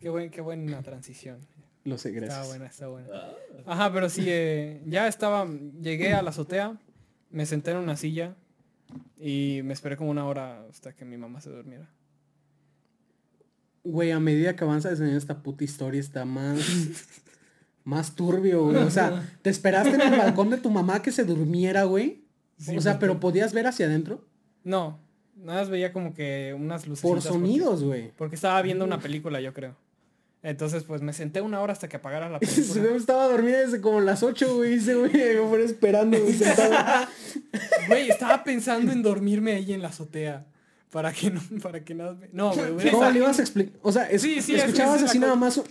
S2: Qué, buen, qué buena transición.
S1: Lo sé,
S2: Está buena, está buena.
S3: Ah,
S2: Ajá, pero sí, eh, ya estaba, llegué a la azotea, me senté en una silla y me esperé como una hora hasta que mi mamá se durmiera.
S1: Güey, a medida que avanzas en esta puta historia está más... más turbio, güey. O sea, ¿te esperaste en el balcón de tu mamá que se durmiera, güey?
S2: Sí,
S1: o sea, pero podías ver hacia adentro.
S2: No, nada más veía como que unas luces.
S1: Por sonidos, güey.
S2: Porque, estaba viendo una película, yo creo. Entonces, pues me senté una hora hasta que apagara la película.
S1: güey estaba dormido desde como las 8, güey. Ese güey me fuera esperando, güey, sentado.
S2: Güey, estaba pensando en dormirme ahí en la azotea. Para que no, para que nada. me- No, güey, hubiera
S1: ¿Cómo le ibas a explicar? O sea, es-
S2: Sí, sí, es que
S1: escuchabas
S2: es
S1: así nada
S2: cosa.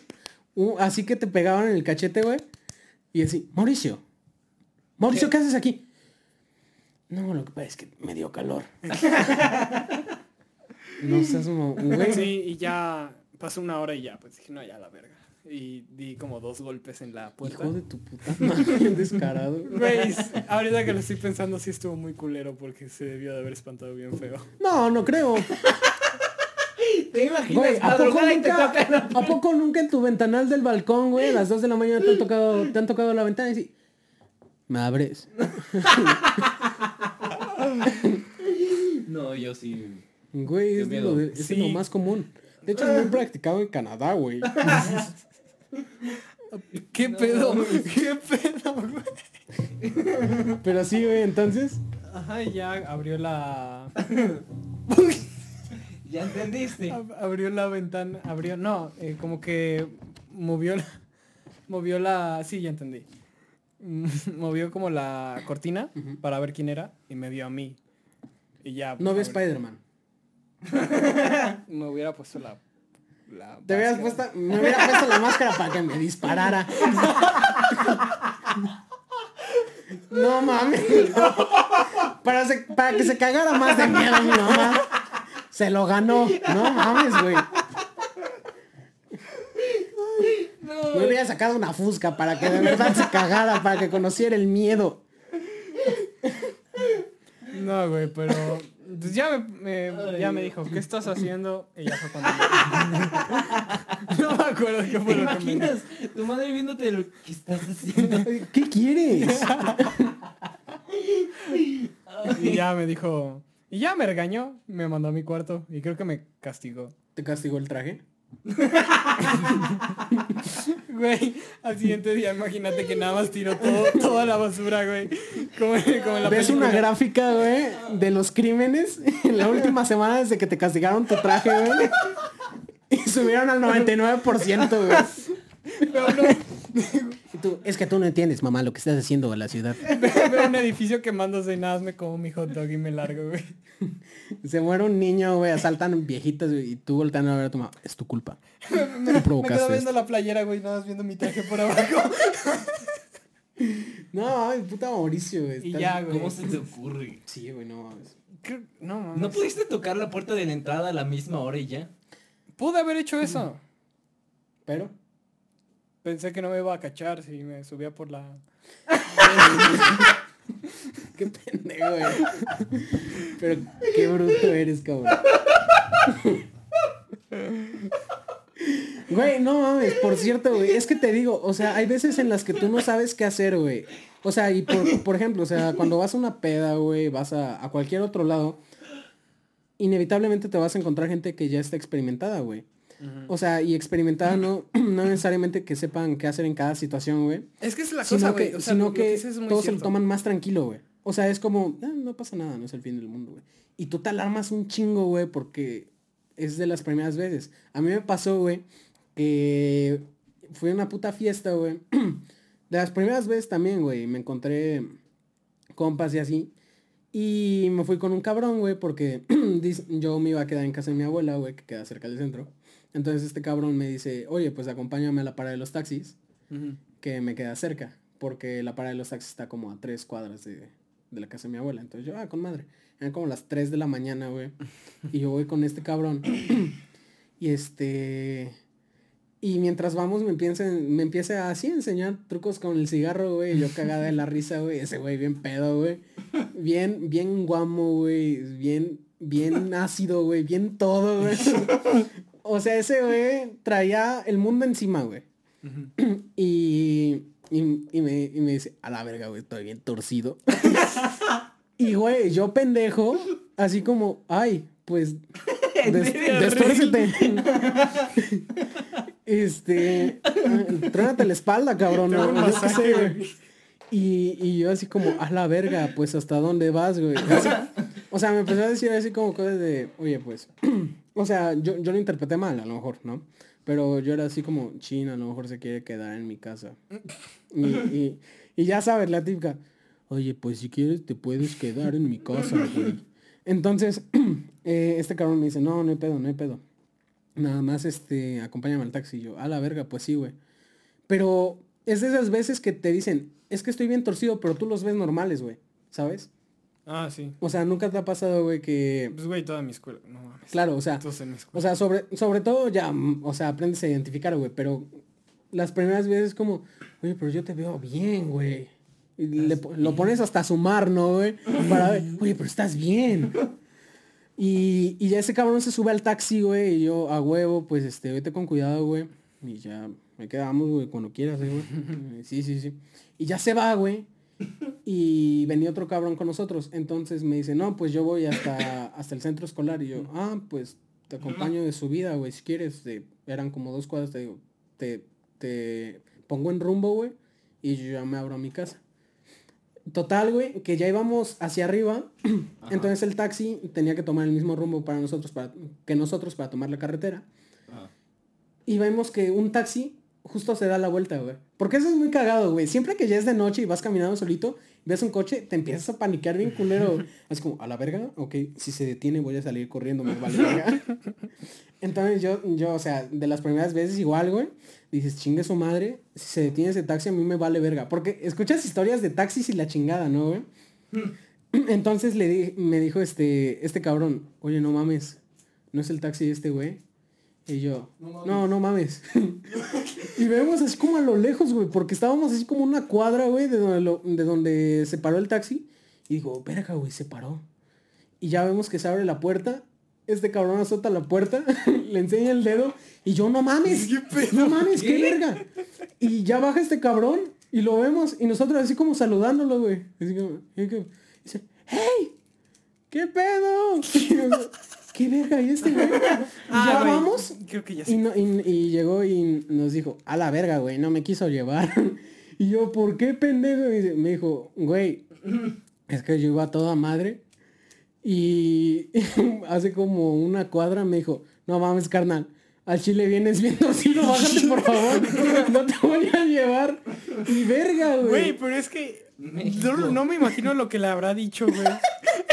S1: más, así que te pegaban en el cachete, güey. Y así, Mauricio. Mauricio, ¿qué, haces aquí? No, lo que pasa es que me dio calor. no seas un güey.
S2: Sí, y ya pasó una hora y ya, pues dije, no, ya la verga. Y di como dos golpes en la puerta.
S1: Hijo de tu puta madre, descarado.
S2: Güey, ahorita que lo estoy pensando sí estuvo muy culero porque se debió de haber espantado bien feo.
S1: No, no creo.
S3: ¿Te imaginas?
S1: Güey, ¿a poco,
S3: te
S1: nunca,
S3: tocan la-
S1: ¿a poco nunca en tu ventanal del balcón, güey, a las 2 de la mañana te han tocado, te han tocado la ventana y sí, me abres?
S3: No, yo sí.
S1: Güey, es, de
S3: miedo.
S1: lo, de- es de
S2: Sí.
S1: lo más común. De hecho, es muy practicado en Canadá, güey.
S2: ¿Qué pedo? ¿Qué pedo, güey?
S1: Pero sí, güey, entonces...
S2: Ajá, y ya abrió la...
S3: Ya entendiste.
S2: ab- abrió la ventana, abrió... No, eh, como que movió la... Movió la... Sí, ya entendí. movió como la cortina para ver quién era y me vio a mí. Y ya...
S1: No ve
S2: abrí-
S1: Spider-Man.
S2: Me hubiera puesto la... la
S1: Te hubieras puesto, me hubiera puesto la máscara para que me disparara. No mames. Para, se- para que se cagara más de miedo mi mamá. Se lo ganó. No mames, güey. Me hubiera sacado una fusca para que de verdad se cagara, para que conociera el miedo.
S2: No, güey, pero pues ya me, me- ya me dijo, ¿qué estás haciendo? Y ya fue cuando me- No me acuerdo qué
S3: ¿Te
S2: fue lo que me
S3: imaginas? Tu madre viéndote lo que estás haciendo.
S1: ¿Qué quieres?
S2: Y ya me dijo, y ya me regañó, me mandó a mi cuarto y creo que me castigó.
S1: ¿Te castigó el traje?
S2: Güey, al siguiente día imagínate que nada más tiró todo, toda la basura, güey. Como, como en la
S1: ¿Ves una gráfica, güey, de los crímenes en la última semana desde que te castigaron tu traje, güey? Y subieron al 99%, güey.
S2: Un-
S1: Y tú, es que tú no entiendes, mamá, lo que estás haciendo a la ciudad.
S2: veo un edificio quemándose y nada más me como mi hot dog y me largo, güey.
S1: Se muere un niño, güey, asaltan viejitas, güey, y tú volteando a ver a tu mamá. Es tu culpa. Tú
S2: Me quedo
S1: provocaste
S2: viendo
S1: esto.
S2: la playera, güey, nada más viendo mi traje por abajo.
S1: No, ay, puta Mauricio, güey.
S2: Y ya, güey.
S3: ¿Cómo se te ocurre?
S1: Sí, güey, no mames.
S2: No, mames.
S3: ¿No pudiste tocar la puerta de la entrada a la misma hora y ya?
S2: Pude haber hecho eso.
S1: Pero...
S2: Pensé que no me iba a cachar si me subía por la...
S1: Qué pendejo, güey. Pero qué bruto eres, cabrón. Güey, no mames, por cierto, güey, es que te digo, o sea, hay veces en las que tú no sabes qué hacer, güey. O sea, y por, por ejemplo, o sea, cuando vas a una peda, güey, vas a, a cualquier otro lado, inevitablemente te vas a encontrar gente que ya está experimentada, güey. O sea, y experimentada no, no necesariamente que sepan qué hacer en cada situación, güey
S2: Es que es la
S1: sino
S2: cosa,
S1: que,
S2: güey. O sea,
S1: sino que
S2: es muy
S1: todos se lo toman más tranquilo, güey. O sea, es como, "Ah, no pasa nada, no es el fin del mundo, güey. Y tú te alarmas un chingo, güey, porque es de las primeras veces. A mí me pasó, güey, que fui a una puta fiesta, güey. De las primeras veces también, güey, me encontré compas y así. Y me fui con un cabrón, güey, porque yo me iba a quedar en casa de mi abuela, güey, que queda cerca del centro. Entonces este cabrón me dice, oye, pues acompáñame a la parada de los taxis, que me queda cerca, porque la parada de los taxis está como a tres cuadras de, de la casa de mi abuela. Entonces yo, ah, con madre. Eran como las 3 de la mañana, güey. Y yo voy con este cabrón. y este... Y mientras vamos me empieza, me empieza así a enseñar trucos con el cigarro, güey. Yo cagada de la risa, güey. Ese güey bien pedo, güey. Bien, bien guamo, güey. Bien, bien ácido, güey. Bien todo, güey. O sea, ese güey traía el mundo encima, güey. Y, y, y me, y me dice, a la verga, güey, estoy bien torcido. y, güey, yo pendejo, así como, ay, pues, des, destórcete. este, trónate la espalda, cabrón. Y, y yo así como, a la verga, pues, ¿hasta dónde vas, güey? Así- o sea, me empezó a decir así como cosas de, oye, pues, o sea, yo, yo lo interpreté mal, a lo mejor, ¿no? Pero yo era así como, China, a lo mejor se quiere quedar en mi casa. Y, ya sabes, la típica, oye, pues si quieres te puedes quedar en mi casa, güey. Entonces, eh, este cabrón me dice, no, no hay pedo, no hay pedo. Nada más, este, acompáñame al taxi. Y yo, a la verga, pues sí, güey. Pero es de esas veces que te dicen, es que estoy bien torcido, pero tú los ves normales, güey. ¿Sabes?
S2: Ah, sí.
S1: O sea, nunca te ha pasado, güey, que...
S2: Pues, güey, toda mi escuela. No mames.
S1: Claro, o sea,
S2: Todos en mi
S1: o sea, sobre, sobre todo ya, mm, o sea, aprendes a identificar, güey, pero las primeras veces como, oye, pero yo te veo bien, güey. Y le lo pones hasta sumar, ¿no, güey? Para ver, oye, pero estás bien. Y, y ya ese cabrón se sube al taxi, güey, y yo a huevo, pues, este, vete con cuidado, güey. Y ya me quedamos, güey, cuando quieras, eh, güey. Sí, sí, sí. Y ya se va, güey. Y venía otro cabrón con nosotros. Entonces me dice, no, pues yo voy hasta, hasta el centro escolar. Y yo, ah, pues te acompaño de subida, güey, si quieres. De- eran como dos cuadras, te digo, te, te pongo en rumbo, güey. Y yo ya me abro a mi casa. Total, güey, que ya íbamos hacia arriba.
S3: Ajá.
S1: Entonces el taxi tenía que tomar el mismo rumbo para nosotros, para, que nosotros para tomar la carretera. Y vemos que un taxi justo se da la vuelta, güey. Porque eso es muy cagado, güey. Siempre que ya es de noche y vas caminando solito, ves un coche, te empiezas a paniquear bien culero. güey. Así como, a la verga, ok, si se detiene voy a salir corriendo, me vale verga. Entonces yo, yo, o sea, de las primeras veces igual, güey, dices, chingue su madre, si se detiene ese taxi a mí me vale verga. Porque escuchas historias de taxis y la chingada, ¿no, güey? Entonces le di- me dijo este, este cabrón, oye, no mames, ¿no es el taxi de este güey? Y yo, no, no mames. y vemos así como a lo lejos, güey, porque estábamos así como una cuadra, güey, de donde, lo- de donde se paró el taxi. Y digo, verga, güey, se paró. Y ya vemos que se abre la puerta. Este cabrón azota la puerta, le enseña el dedo. Y yo, no mames, no mames, qué verga. Y ya baja este cabrón y lo vemos. Y nosotros así como saludándolo, güey. Así como, y dice, ¡Hey! ¿Qué pedo? ¿Qué verga? ¿Y este güey? Y
S2: Ah,
S1: ya
S2: güey,
S1: vamos.
S2: Creo que ya
S1: Y, no- y- y llegó y nos dijo, a la verga, güey, no me quiso llevar. y yo, ¿por qué pendejo? Y me dijo, güey, es que yo iba a toda madre. Y hace como una cuadra me dijo, no mames, carnal, al chile vienes bien torcido, bájate por favor, no te voy a llevar. Y verga,
S2: Güey,
S1: güey.
S2: pero es que no, no me imagino lo que le habrá dicho, güey,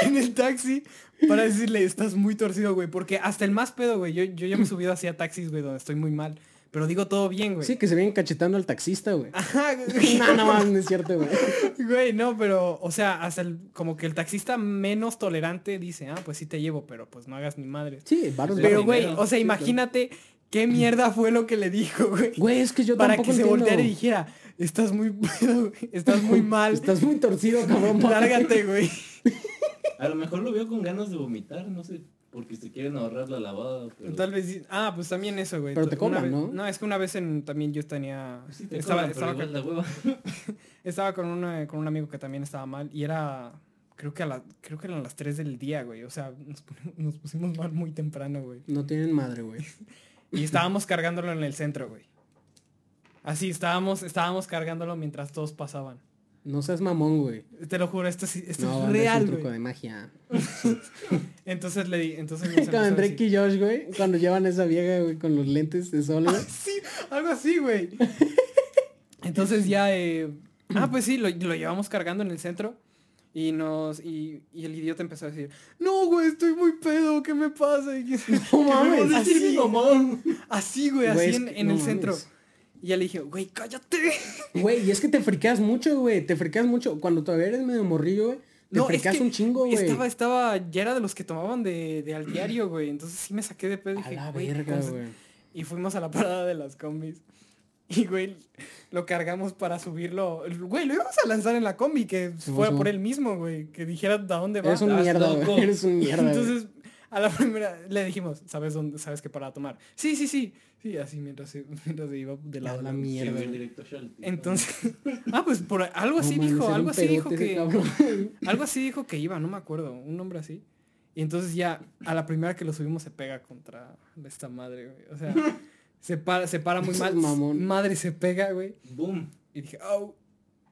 S2: en el taxi para decirle, estás muy torcido, güey. Porque hasta el más pedo, güey, yo, yo ya me he subido así a taxis, güey, donde estoy muy mal. Pero digo todo bien, güey.
S1: Sí, que se vienen cachetando al taxista, güey.
S2: Ajá, güey.
S1: no, no no es cierto, güey.
S2: Güey, no, pero, o sea, hasta el, como que el taxista menos tolerante dice, ah, pues sí te llevo, pero pues no hagas ni madre.
S1: Sí, varos
S2: Pero, güey, o sea, imagínate qué mierda fue lo que le dijo, güey.
S1: Güey, es que yo
S2: para que se volteara y dijera, estás muy estás muy mal,
S1: Estás muy torcido, cabrón.
S2: lárgate, güey.
S3: A lo mejor lo veo con ganas de vomitar, no sé, porque se quieren ahorrar la lavada. Pero...
S2: Tal vez, ah, pues también eso, güey.
S1: Pero te
S2: vez-
S1: ¿no?
S2: No, es que una vez en, también yo tenía,
S3: Pues Sí, te
S2: estaba, estaba,
S3: pero igual la hueva.
S2: con, estaba con, una- con un amigo que también estaba mal y era, creo que a la, creo que eran las 3 del día, güey. O sea, nos, nos pusimos mal muy temprano, güey.
S1: No tienen madre, güey.
S2: Y estábamos cargándolo en el centro, güey. Así, estábamos, estábamos cargándolo mientras todos pasaban.
S1: No seas mamón, güey.
S2: Te lo juro, esto, sí- esto
S1: No,
S2: es real,
S1: es un truco de magia.
S2: Entonces le di, entonces a
S1: Drake y Josh, güey, cuando llevan a esa vieja, güey, con los lentes de sol.
S2: Sí, algo así, güey. Entonces ya, eh, ah, pues sí, lo, lo llevamos cargando en el centro. Y nos, y, y el idiota empezó a decir, no, güey, estoy muy pedo, ¿qué me pasa? Y
S1: No mames.
S2: así, así, güey, así
S1: Güey, es
S2: en,
S1: que
S2: en
S1: no
S2: el centro. Y ya le dije, güey, cállate.
S1: Güey, y es que te friqueas mucho, güey. Te friqueas mucho. Cuando todavía eres medio morrillo, güey. Te
S2: No, es que
S1: un chingo, güey.
S2: Estaba, estaba, ya era de los que tomaban de, de al diario, güey. Entonces sí me saqué de pedo y
S1: A
S2: dije,
S1: la
S2: güey,
S1: verga,
S2: ¿cómo se-
S1: güey.
S2: Y fuimos a la parada de las combis. Y, güey, lo cargamos para subirlo. Güey, lo íbamos a lanzar en la combi, que fuera por él mismo, güey. Que dijera de dónde va.
S1: Eres un mierda, güey. Eres un mierda.
S2: Entonces, a la primera le dijimos, ¿sabes dónde? ¿Sabes qué para tomar? Sí, sí, sí. Sí, así mientras se, mientras se iba de lado.
S1: A la mierda.
S2: Entonces, ah, pues por algo así dijo, algo así dijo que, algo así dijo que iba, no me acuerdo, un nombre así. Y entonces ya a la primera que lo subimos se pega contra esta madre, güey. O sea, se para, se para muy mal.
S1: mamón.
S2: Madre se pega, güey.
S3: Boom.
S2: Y dije, au.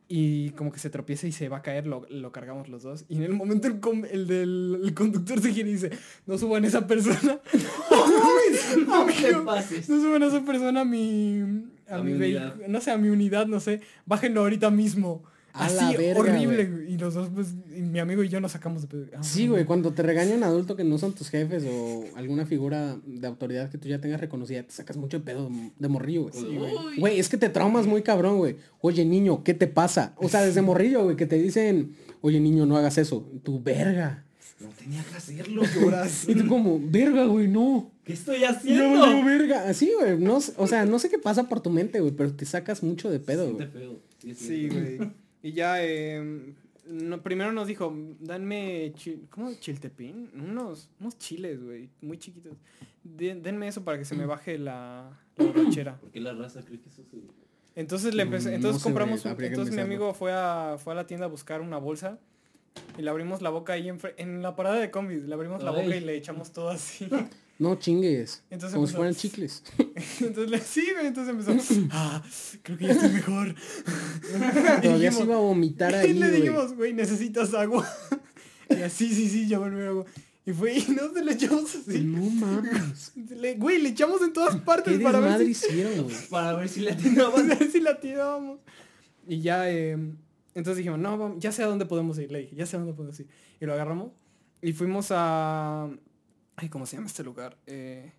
S2: Y como que se tropieza y se va a caer, lo, lo cargamos los dos. Y en el momento el, com- el del el conductor se gira y dice, no suban a esa persona.
S3: No te
S2: Amigo,
S3: pases.
S2: no suban a esa persona a mi... A,
S3: A
S2: mi,
S3: mi unidad.
S2: No sé, a mi unidad, no sé. Bájenlo ahorita mismo.
S1: A
S2: Así,
S1: la verga,
S2: horrible.
S1: güey.
S2: Y los dos, pues, y mi amigo y yo nos sacamos de pedo. Ah,
S1: Sí,
S2: no,
S1: güey, cuando te regaña un adulto que no son tus jefes o alguna figura de autoridad que tú ya tengas reconocida, te sacas mucho de pedo de morrillo, güey.
S2: Sí, güey.
S1: Güey, es que te traumas muy cabrón, güey. Oye, niño, ¿qué te pasa? O sea, desde morrillo, güey, que te dicen, oye, niño, no hagas eso. Tu verga.
S3: No tenía que hacerlo.
S1: Y tú como, verga, güey, no.
S3: ¿Qué estoy
S1: No,
S3: haciendo?
S1: no, verga. Así, güey. No, o sea, no sé qué pasa por tu mente, güey, pero te sacas mucho de pedo, güey.
S3: Sí,
S2: güey. Y ya, eh, no, primero nos dijo, danme, chi- ¿cómo? Chiltepín. Unos, unos chiles, güey, muy chiquitos. Den- denme eso para que se me baje la, la borrachera.
S3: ¿Por qué la raza cree que eso se...
S2: Entonces le empecé,
S1: Mm,
S2: entonces
S1: no
S2: compramos, un- entonces mi amigo fue a, fue a la tienda a buscar una bolsa y le abrimos la boca ahí en, en la parada de combis, le abrimos la boca y le echamos todo así.
S1: No chingues.
S2: Entonces
S1: como si fueran chicles.
S2: entonces le, sí, güey, entonces empezó, ah, creo que ya estoy mejor.
S1: Todavía se iba a vomitar
S2: y
S1: ahí,
S2: le
S1: güey.
S2: dijimos, güey, necesitas agua. y así, sí, sí, ya volví agua. Y fue, y no se le echamos así.
S1: No mames.
S2: Le- güey, le echamos en todas partes
S1: ¿Qué
S2: para ver si-
S1: hicieron, güey?
S3: Para ver si le
S2: a
S3: atinaban.
S2: ver si la tirábamos. Y ya, eh, entonces dijimos, no, vamos, ya sé a dónde podemos ir. Le dije, ya sé a dónde podemos ir. Y lo agarramos y fuimos a... Ay, ¿cómo se llama este lugar? Eh,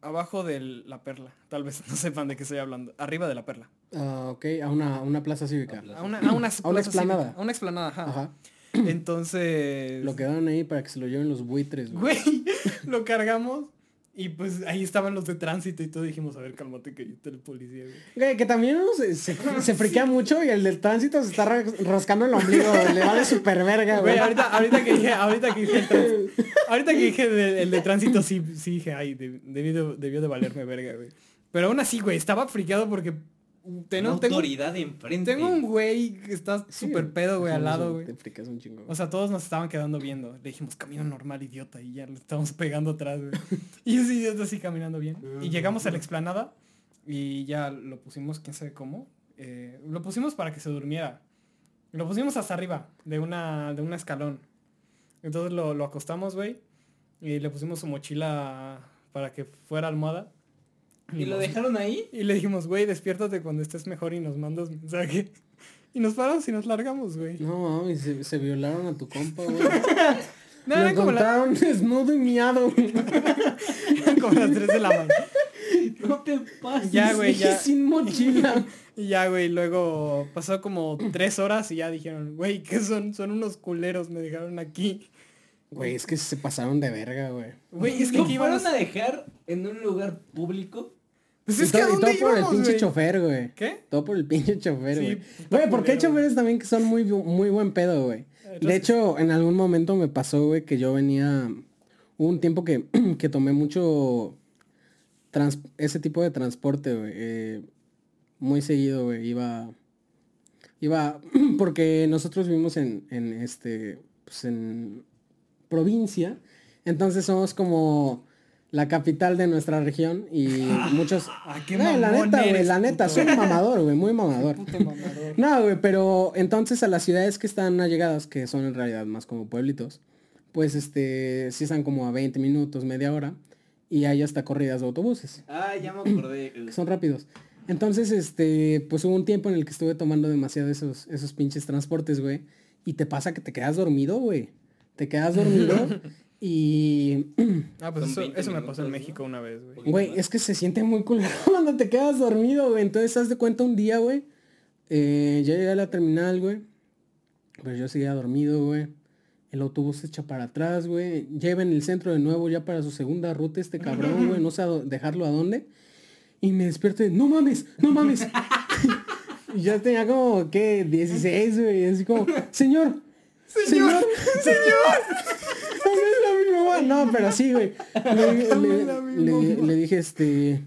S2: abajo de la perla. Tal vez no sepan de qué estoy hablando. Arriba de la perla.
S1: Ah, ok, a una, a una plaza cívica.
S3: A
S2: una, a una,
S1: A una
S2: plaza
S1: explanada.
S2: cívica. A una explanada, ajá.
S1: Ajá.
S2: Entonces...
S1: Lo quedaron ahí para que se lo lleven los buitres, güey.
S2: Güey, lo cargamos y pues ahí estaban los de tránsito y todo. Dijimos, a ver, cálmate que yo te el policía, güey.
S1: Que también uno se, se, se friquea mucho y el del tránsito se está ra- rascando el ombligo. Le vale super verga, güey.
S2: Güey, ahorita, ahorita que dije, ahorita que dije el ahorita que dije de- el de tránsito, sí, sí dije, ay, deb- debió, de- debió de valerme verga, güey. Pero aún así, güey, estaba friqueado porque tengo,
S3: Una
S2: tengo,
S3: autoridad enfrente.
S2: tengo un güey que está
S1: Sí,
S2: súper pedo, güey, al lado, güey.
S1: Te fricas un chingo.
S2: O sea, todos nos estaban quedando viendo. Le dijimos, camino normal, idiota. Y ya le estábamos pegando atrás, güey. Y ese idiota así caminando bien. Y llegamos a la explanada y ya lo pusimos, quién sabe cómo. eh, lo pusimos para que se durmiera. Lo pusimos hasta arriba de una, de un escalón. Entonces lo, lo acostamos, güey. Y le pusimos su mochila para que fuera almohada.
S3: ¿Y lo dejaron ahí?
S2: Y le dijimos, güey, despiértate cuando estés mejor y nos mandas mensaje. Y nos paramos y nos largamos, güey.
S1: No, mames, se, se violaron a tu compa, güey.
S2: No,
S1: Lo
S2: eran como, la-
S1: desnudo y miado.
S2: eran como las 3 de la mañana.
S3: No te pases.
S2: Ya, güey, ya.
S1: Sin mochila.
S2: Y ya, güey, luego pasó como tres horas y ya dijeron, güey, ¿qué son? Son unos culeros, me dejaron aquí.
S1: Güey, es que se pasaron de verga, güey.
S2: Güey, es que
S3: ¿Lo
S2: aquí
S3: fueron a dejar en un lugar público?
S2: Pues
S1: Y
S2: es que
S1: todo,
S2: ¿a
S1: y
S2: dónde
S1: todo por el pinche chofer, güey.
S2: ¿Qué?
S1: Todo por el pinche chofer,
S2: Sí,
S1: güey.
S2: puta
S1: Güey, porque hay choferes también que son muy, muy buen pedo, güey. De hecho, en algún momento me pasó, güey, que yo venía... Hubo un tiempo que, que tomé mucho trans- ese tipo de transporte, güey. eh, muy seguido, güey. Iba... Iba... Porque nosotros vivimos en, en este... Pues en provincia. Entonces somos como la capital de nuestra región y muchos...
S2: Ah, qué
S1: No, la neta, güey, la neta,
S2: puto.
S1: soy un mamador, güey, muy mamador.
S2: Puto mamador.
S1: No, güey, pero entonces a las ciudades que están allegadas, que son en realidad más como pueblitos, pues este, sí están como a 20 minutos, media hora, y hay hasta corridas de autobuses,
S3: Ah, ya me acordé.
S1: que son rápidos. Entonces, este, pues hubo un tiempo en el que estuve tomando demasiado esos, esos pinches transportes, güey, y te pasa que te quedas dormido, güey. Te quedas dormido y...
S2: Ah, pues eso,
S3: 20
S2: eso me pasó en. México una vez, güey.
S1: Güey, es que se siente muy culero cuando te quedas dormido, güey. Entonces, haz de cuenta un día, güey. eh, ya llegué a la terminal, güey. Pero yo seguía dormido, güey. El autobús se echa para atrás, güey. Lleva en el centro de nuevo ya para su segunda ruta este cabrón, güey. No sé a dejarlo a dónde. Y me despierto y, no mames, no mames. y ya tenía como, ¿qué? 16, güey. Así como, señor, señor, señor. No, pero sí, güey. Le, le- le- le dije, este...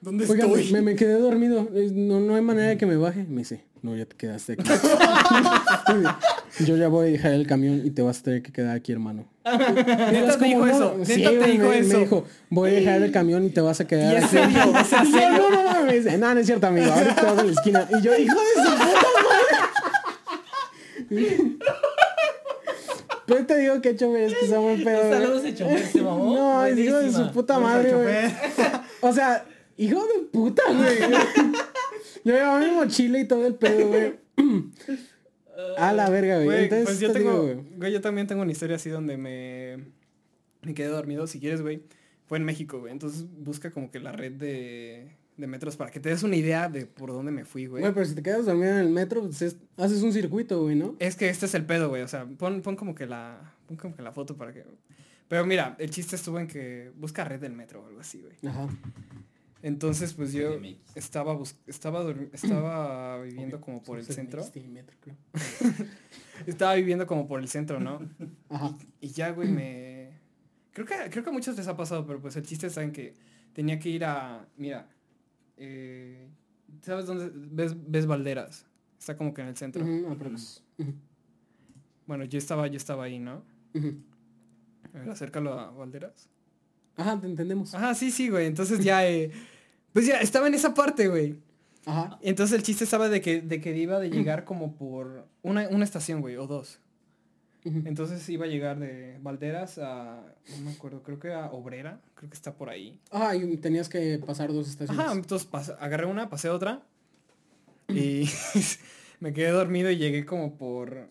S2: ¿Dónde
S1: Oiga,
S2: estoy?
S1: me, me quedé dormido. No, no hay manera de que me baje. Me dice, no, ya te quedaste aquí. Yo ya voy a dejar el camión y te vas a tener que quedar aquí, hermano.
S2: Neta te dijo eso.
S1: no,
S2: Neta
S1: sí,
S2: te
S1: güey,
S2: dijo
S1: me,
S2: eso.
S1: Me dijo, voy a dejar el camión y te vas a quedar aquí. no, no, no, me dice, no, no es cierto, amigo. Ahora te vas a la esquina. Y yo, hijo de su puta madre. Pero te digo que Chofer es que está muy pedo.
S3: Saludos de chofer, se mamó.
S1: No, es hijo de su puta madre, güey. O sea, hijo de puta, güey. Yo llevaba mi mochila y todo el pedo, güey. A la verga, güey. Entonces,
S2: pues yo
S1: te
S2: tengo,
S1: digo, güey,
S2: yo también tengo una historia así donde me, me quedé dormido, si quieres, güey. Fue en México, güey. Entonces busca como que la red de, de metros para que te des una idea de por dónde me fui, güey.
S1: Güey, pero si te quedas dormido en el metro, pues es- haces un circuito, güey, ¿no?
S2: Es que este es el pedo, güey. O sea, pon, pon como que la. Pon como que la foto para que. Pero mira, el chiste estuvo en que busca red del metro o algo así, güey.
S1: Ajá.
S2: Entonces, pues yo estaba bus- estaba estaba viviendo como por el centro.
S1: metro, creo.
S2: Estaba viviendo como por el centro, ¿no?
S1: Ajá.
S2: Y ya, güey, me... Creo que, creo que a muchos les ha pasado, pero pues el chiste está en que tenía que ir a... Mira, eh, ¿sabes dónde ves, ves Valderas? Está como que en el centro. Bueno, yo estaba, yo estaba ahí, ¿no? A ver, acércalo a Valderas.
S1: Ajá, te entendemos.
S2: Ajá, sí, sí, güey. Entonces ya, eh, pues ya, estaba en esa parte, güey.
S1: Ajá.
S2: Entonces el chiste estaba de que, de que iba de llegar como por una, una estación, güey, o dos. Entonces iba a llegar de Valderas a, no me acuerdo, creo que a Obrera, creo que está por ahí.
S1: Ajá, y tenías que pasar dos estaciones.
S2: Ajá, entonces pas- agarré una, pasé otra y me quedé dormido y llegué como por,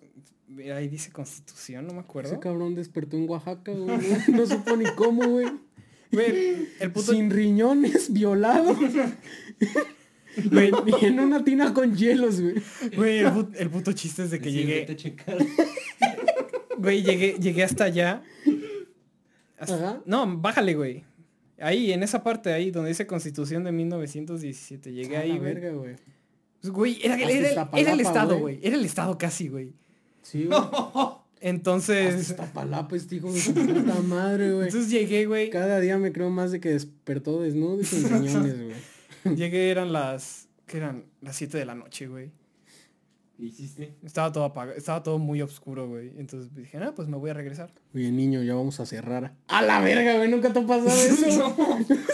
S2: ahí dice Constitución, no me acuerdo.
S1: Ese cabrón despertó en Oaxaca, güey. No, no supo ni cómo, güey.
S2: Güey, el puto,
S1: Sin riñones, violado.
S2: güey,
S1: Y en una tina con hielos, güey.
S2: güey, el, pu- el puto chiste es de que llegué,
S3: a checar.
S2: Güey, llegué, llegué hasta allá. Hasta-
S1: Ajá.
S2: No, bájale, güey. Ahí, en esa parte ahí, donde dice Constitución de 1917. Llegué ahí, güey.
S1: verga, güey.
S2: Pues, Güey, era, era el- era el estado,
S1: güey.
S2: güey. Era el estado casi, güey.
S1: Sí, güey.
S2: Entonces,
S1: Hasta Iztapalapa, este hijo de su puta madre, güey.
S2: entonces llegué, güey.
S1: Cada día me creo más de que despertó desnudo y sin riñones, güey.
S2: Llegué, eran las, ¿qué eran? Las 7 de la noche, güey.
S3: ¿Qué hiciste?
S2: Estaba todo apagado, estaba todo muy oscuro, güey. Entonces dije, ah, pues me voy a regresar.
S1: Oye, niño, ya vamos a cerrar. A la verga, güey. Nunca te ha pasado eso.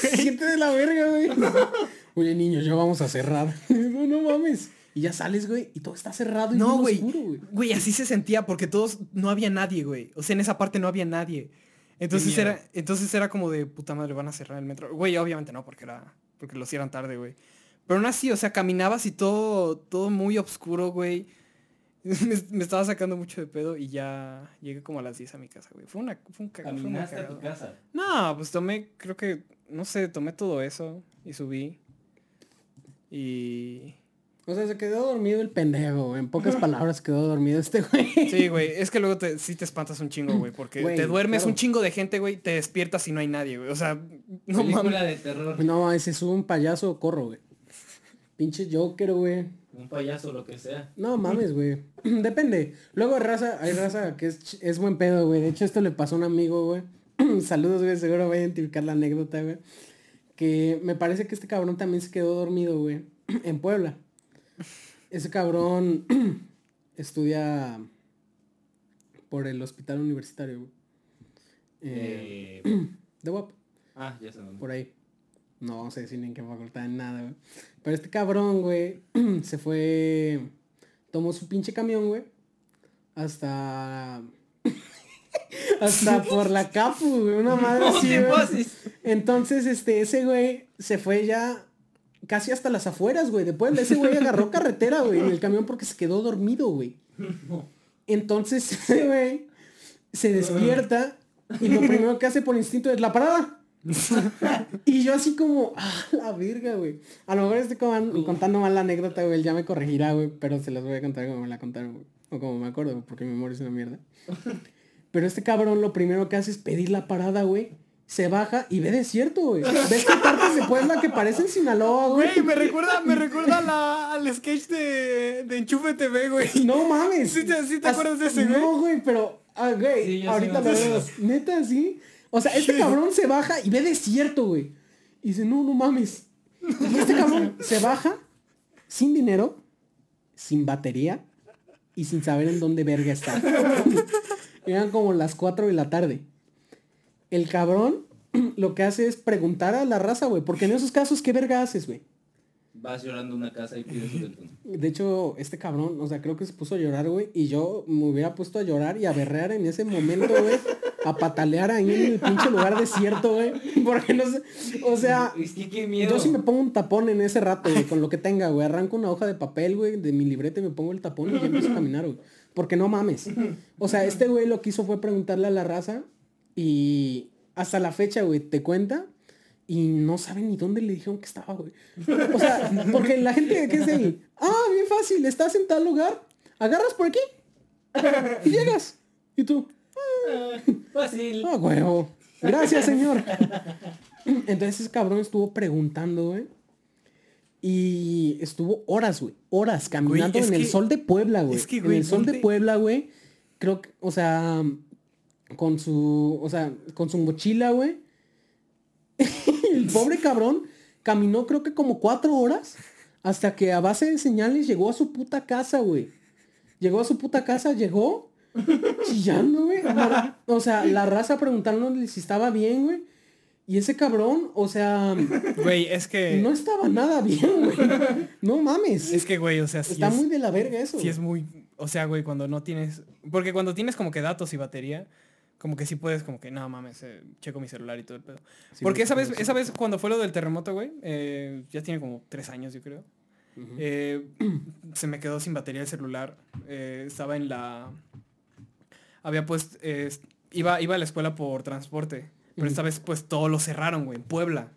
S1: Siente de la verga, güey. Oye, niño, ya vamos a cerrar. No, no mames. Y ya sales, güey, y todo está cerrado y
S2: No, güey.
S1: oscuro, güey.
S2: Güey, así se sentía porque todos, no había nadie, güey. O sea, en esa parte no había nadie. Entonces era, entonces era como de puta madre, van a cerrar el metro. Güey, obviamente no, porque era, porque lo cierran tarde, güey. Pero aún así, o sea, caminabas y todo, todo muy oscuro, güey. Me, me estaba sacando mucho de pedo y ya llegué como a las 10 a mi casa, güey. Fue una, fue un caga- fue una
S3: Caminaste a tu casa.
S2: No, pues tomé, creo que, no sé, tomé todo eso y subí. Y...
S1: O sea, se quedó dormido el pendejo, güey. En pocas palabras quedó dormido este güey.
S2: Sí, güey, es que luego te, sí te espantas un chingo, güey, porque
S1: Güey,
S2: te duermes
S1: claro.
S2: un chingo de gente, güey, te despiertas y no hay nadie, güey. O sea, no
S3: Película
S2: mames.
S3: de terror.
S1: No, ese es un payaso, corro, güey. Pinche Joker, güey.
S3: Un payaso, lo que sea.
S1: No mames, güey. Depende. Luego raza, hay raza que es, es buen pedo, güey. De hecho, esto le pasó a un amigo, güey. Saludos, güey. Seguro va a identificar la anécdota, güey. Que me parece que este cabrón también se quedó dormido, güey. En Puebla. Ese cabrón estudia por el hospital universitario, güey. Eh,
S3: Eh,
S1: de UAP.
S3: ah, ya sé dónde.
S1: por ahí. No vamos a decir ni en qué facultad, nada, güey. Pero este cabrón, güey, se fue, tomó su pinche camión, güey, hasta... hasta por la Capu, güey, una madre. Entonces, este, ese güey se fue ya casi hasta las afueras, güey. Después ese güey agarró carretera, güey, en el camión porque se quedó dormido, güey. Entonces ese güey se despierta y lo primero que hace por instinto es la parada. y yo así como, ah, la verga, güey. A lo mejor estoy como- contando mal la anécdota, güey. Él ya me corregirá, güey. Pero se las voy a contar como me la contaron, güey. O como me acuerdo, porque mi memoria es una mierda. Pero este cabrón lo primero que hace es pedir la parada, güey. Se baja y ve desierto, güey. ¿Ves que partes de Puebla que parecen Sinaloa, güey?
S2: Güey, me recuerda, me recuerda la- al sketch de, de Enchufe TV, güey.
S1: No mames.
S2: ¿Sí te- sí te
S1: As-
S2: acuerdas de ese, güey?
S1: No, güey, pero, ah, güey,
S3: Sí, yo sí
S1: ahorita
S3: me
S1: lo veo. Neta, sí. O sea, este cabrón se baja y ve desierto, güey. Y dice, no, no mames. Y este cabrón se baja sin dinero, sin batería y sin saber en dónde verga está. Eran como las 4 de la tarde. El cabrón lo que hace es preguntar a la raza, güey. Porque en esos casos, ¿qué verga haces, güey?
S3: Vas llorando a una casa y pides teléfono.
S1: De hecho, este cabrón, o sea, creo que se puso a llorar, güey. Y yo me hubiera puesto a llorar y a berrear en ese momento, güey. A patalear ahí en el pinche lugar desierto, güey. Porque no sé. O sea,
S3: Es que qué miedo.
S1: yo sí me pongo un tapón en ese rato, güey, con lo que tenga, güey. Arranco una hoja de papel, güey, de mi libreta y me pongo el tapón y ya empiezo a caminar, güey. Porque no mames. O sea, este güey lo que hizo fue preguntarle a la raza y hasta la fecha, güey, te cuenta y no sabe ni dónde le dijeron que estaba, güey. O sea, porque la gente que es de ahí, ah, bien fácil, estás en tal lugar, agarras por aquí y llegas. Y tú,
S3: Fácil.
S1: Ah, huevo. Gracias, señor. Entonces ese cabrón estuvo preguntando, güey. Y estuvo horas, güey. Horas caminando en el sol de Puebla, güey.
S2: es que,
S1: en el sol de Puebla, güey. Creo que, o sea, con su, o sea, con su mochila, güey. el pobre cabrón caminó creo que como cuatro horas hasta que a base de señales llegó a su puta casa, güey. Llegó a su puta casa, llegó chillando, güey. O sea, la raza preguntándole si estaba bien, güey. Y ese cabrón, o sea,
S2: Güey, es que...
S1: no estaba nada bien, güey. No mames.
S2: Es que, güey, o sea, sí
S1: Está
S2: es,
S1: muy de la verga eso.
S2: sí es muy... O sea, güey, cuando no tienes... Porque cuando tienes como que datos y batería, como que sí puedes como que, no mames, eh, checo mi celular y todo el pedo.
S1: Sí,
S2: Porque esa vez, esa vez cuando fue lo del terremoto, güey, eh, ya tiene como tres años, yo creo. Eh, se me quedó sin batería el celular. estaba en la... Había pues... eh, iba, iba a la escuela por transporte. Pero esta vez pues todo lo cerraron, güey, en Puebla.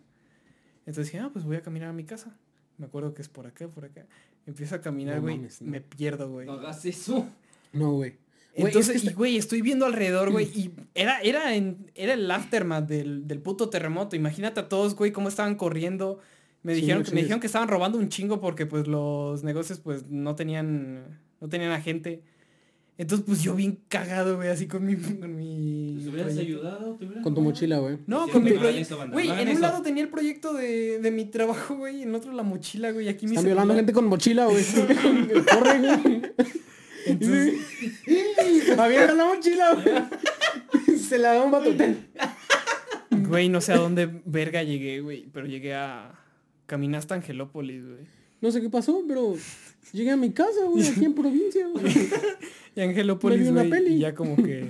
S2: Entonces dije, ah, pues voy a caminar a mi casa. Me acuerdo que es por acá, por acá. Empiezo a caminar, güey.
S1: no.
S2: Me pierdo, güey.
S3: No hagas eso.
S1: No, güey. Güey,
S2: Entonces,
S1: es que
S2: y, güey, estoy viendo alrededor, güey, y era, era, en, era el aftermath del, del puto terremoto. Imagínate a todos, güey, cómo estaban corriendo. Me
S1: Sí,
S2: dijeron,
S1: no
S2: me dijeron que estaban robando un chingo porque pues los negocios pues no tenían, no tenían a gente. Entonces pues yo bien cagado, güey, así con mi... Con mi
S3: ¿Te hubieras
S2: proyecto.
S3: ayudado? ¿Te hubieras
S1: Con tu
S3: ayudado?
S1: mochila, güey.
S2: No,
S3: Sí,
S2: con mi proyecto. Güey, en un lado tenía el proyecto de, de mi trabajo, güey, en otro la mochila, güey, y aquí mi
S1: Están violando gente con mochila, güey. Corre, güey.
S2: Entonces,
S1: Avienta la mochila, güey. Se la da un vato. Ten.
S2: güey, no sé a dónde verga llegué, güey, pero llegué a... Caminé hasta Angelópolis, güey.
S1: No sé qué pasó, pero llegué a mi casa, güey, aquí en provincia, güey.
S2: Y Angelópolis,
S1: Me vi una
S2: güey,
S1: peli.
S2: y ya como que...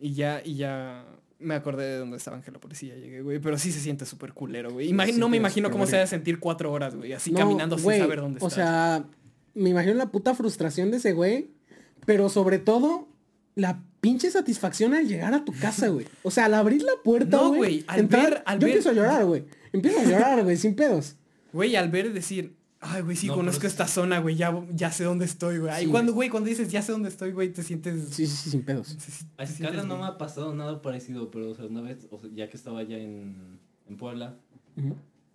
S2: y ya, y ya... Me acordé de dónde estaba Angelópolis y ya llegué, güey. Pero sí se siente súper culero, güey.
S1: Sí,
S2: no me imagino cómo se
S1: verga.
S2: ha de sentir cuatro horas, güey. Así
S1: No,
S2: caminando sin
S1: güey,
S2: saber dónde
S1: O
S2: estás.
S1: sea, me imagino la puta frustración de ese güey, pero sobre todo la pinche satisfacción al llegar a tu casa, güey. O sea, al abrir la puerta,
S2: No,
S1: güey,
S2: güey, al
S1: entrar,
S2: ver- al
S1: yo
S2: ver-
S1: empiezo a llorar, güey. Empiezo a llorar, güey, sin pedos.
S2: Güey, al ver decir... Ay, güey, sí,
S3: No,
S2: conozco esta zona, güey. Ya, ya sé dónde estoy, güey.
S1: Sí,
S2: cuando, güey, cuando dices ya sé dónde estoy, güey, te sientes...
S1: Sí, sí, sí, sin pedos.
S3: A escala no me ha pasado nada parecido, pero o sea, una vez, o sea, ya que estaba allá en, en Puebla,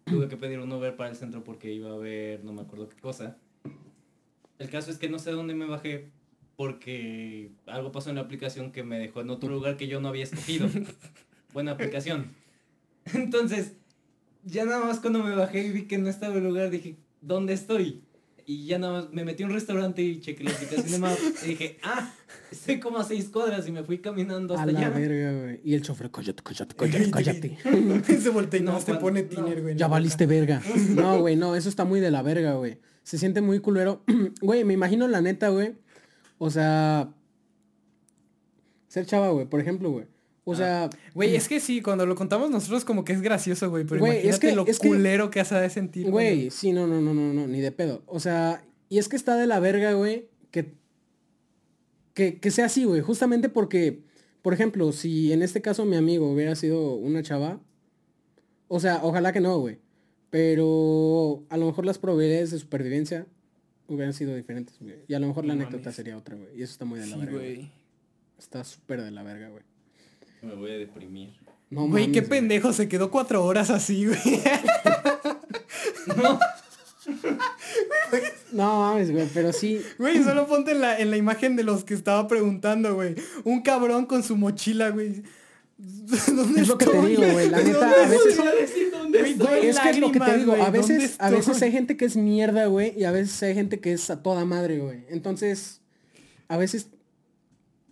S3: tuve que pedir un Uber para el centro porque iba a ver no me acuerdo qué cosa. El caso es que no sé dónde me bajé porque algo pasó en la aplicación que me dejó en otro lugar que yo no había escogido. Buena aplicación. Entonces, ya nada más cuando me bajé y vi que no estaba el lugar, dije, ¿dónde estoy? Y ya nada más me metí a un restaurante y chequé la aplicación de Maps y dije, ah, estoy como a seis cuadras y me fui caminando
S1: A
S3: hasta
S1: la
S3: allá.
S1: verga, güey. Y el chofer, cállate, cállate, cállate, cállate.
S2: se voltea y
S3: No,
S2: no, te pone
S3: no.
S2: tiner, güey.
S1: Ya valiste verga. No, güey, no, eso está muy de la verga, güey. Se siente muy culero. Güey, me imagino la neta, güey. O sea... Ser chava, güey, por ejemplo, güey. O
S3: Ah.
S1: sea...
S2: Güey, es que sí, cuando lo contamos nosotros como que es gracioso, güey. Pero
S1: Güey, es
S2: imagínate
S1: que-
S2: lo
S1: es
S2: culero que, se ha de sentir.
S1: Güey, sí, no, no, no, no, no, ni de pedo. O sea, y es que está de la verga, güey, que... que, que sea así, güey. Justamente porque, por ejemplo, si en este caso mi amigo hubiera sido una chava, o sea, ojalá que no, güey. Pero a lo mejor las probabilidades de supervivencia hubieran sido diferentes, güey. Y a lo mejor la
S2: No
S1: anécdota
S2: mames.
S1: sería otra, güey. Y eso está muy de la
S2: Sí,
S1: verga, güey. Está súper de la verga, güey.
S3: Me voy a deprimir.
S1: No
S2: Güey, qué pendejo, se quedó cuatro horas así, güey.
S1: No mames, güey, pero sí.
S2: Güey, solo ponte en la, en la imagen de los que estaba preguntando, güey. Un cabrón con su mochila, güey. ¿Dónde
S1: Es lo que te digo, güey. La
S2: ¿Dónde
S1: neta, a veces.
S2: Güey,
S1: Güey, es que es lo que te digo.
S2: güey,
S1: A veces,
S2: ¿dónde
S1: a veces hay gente que es mierda, güey. Y a veces hay gente que es a toda madre, güey. Entonces, a veces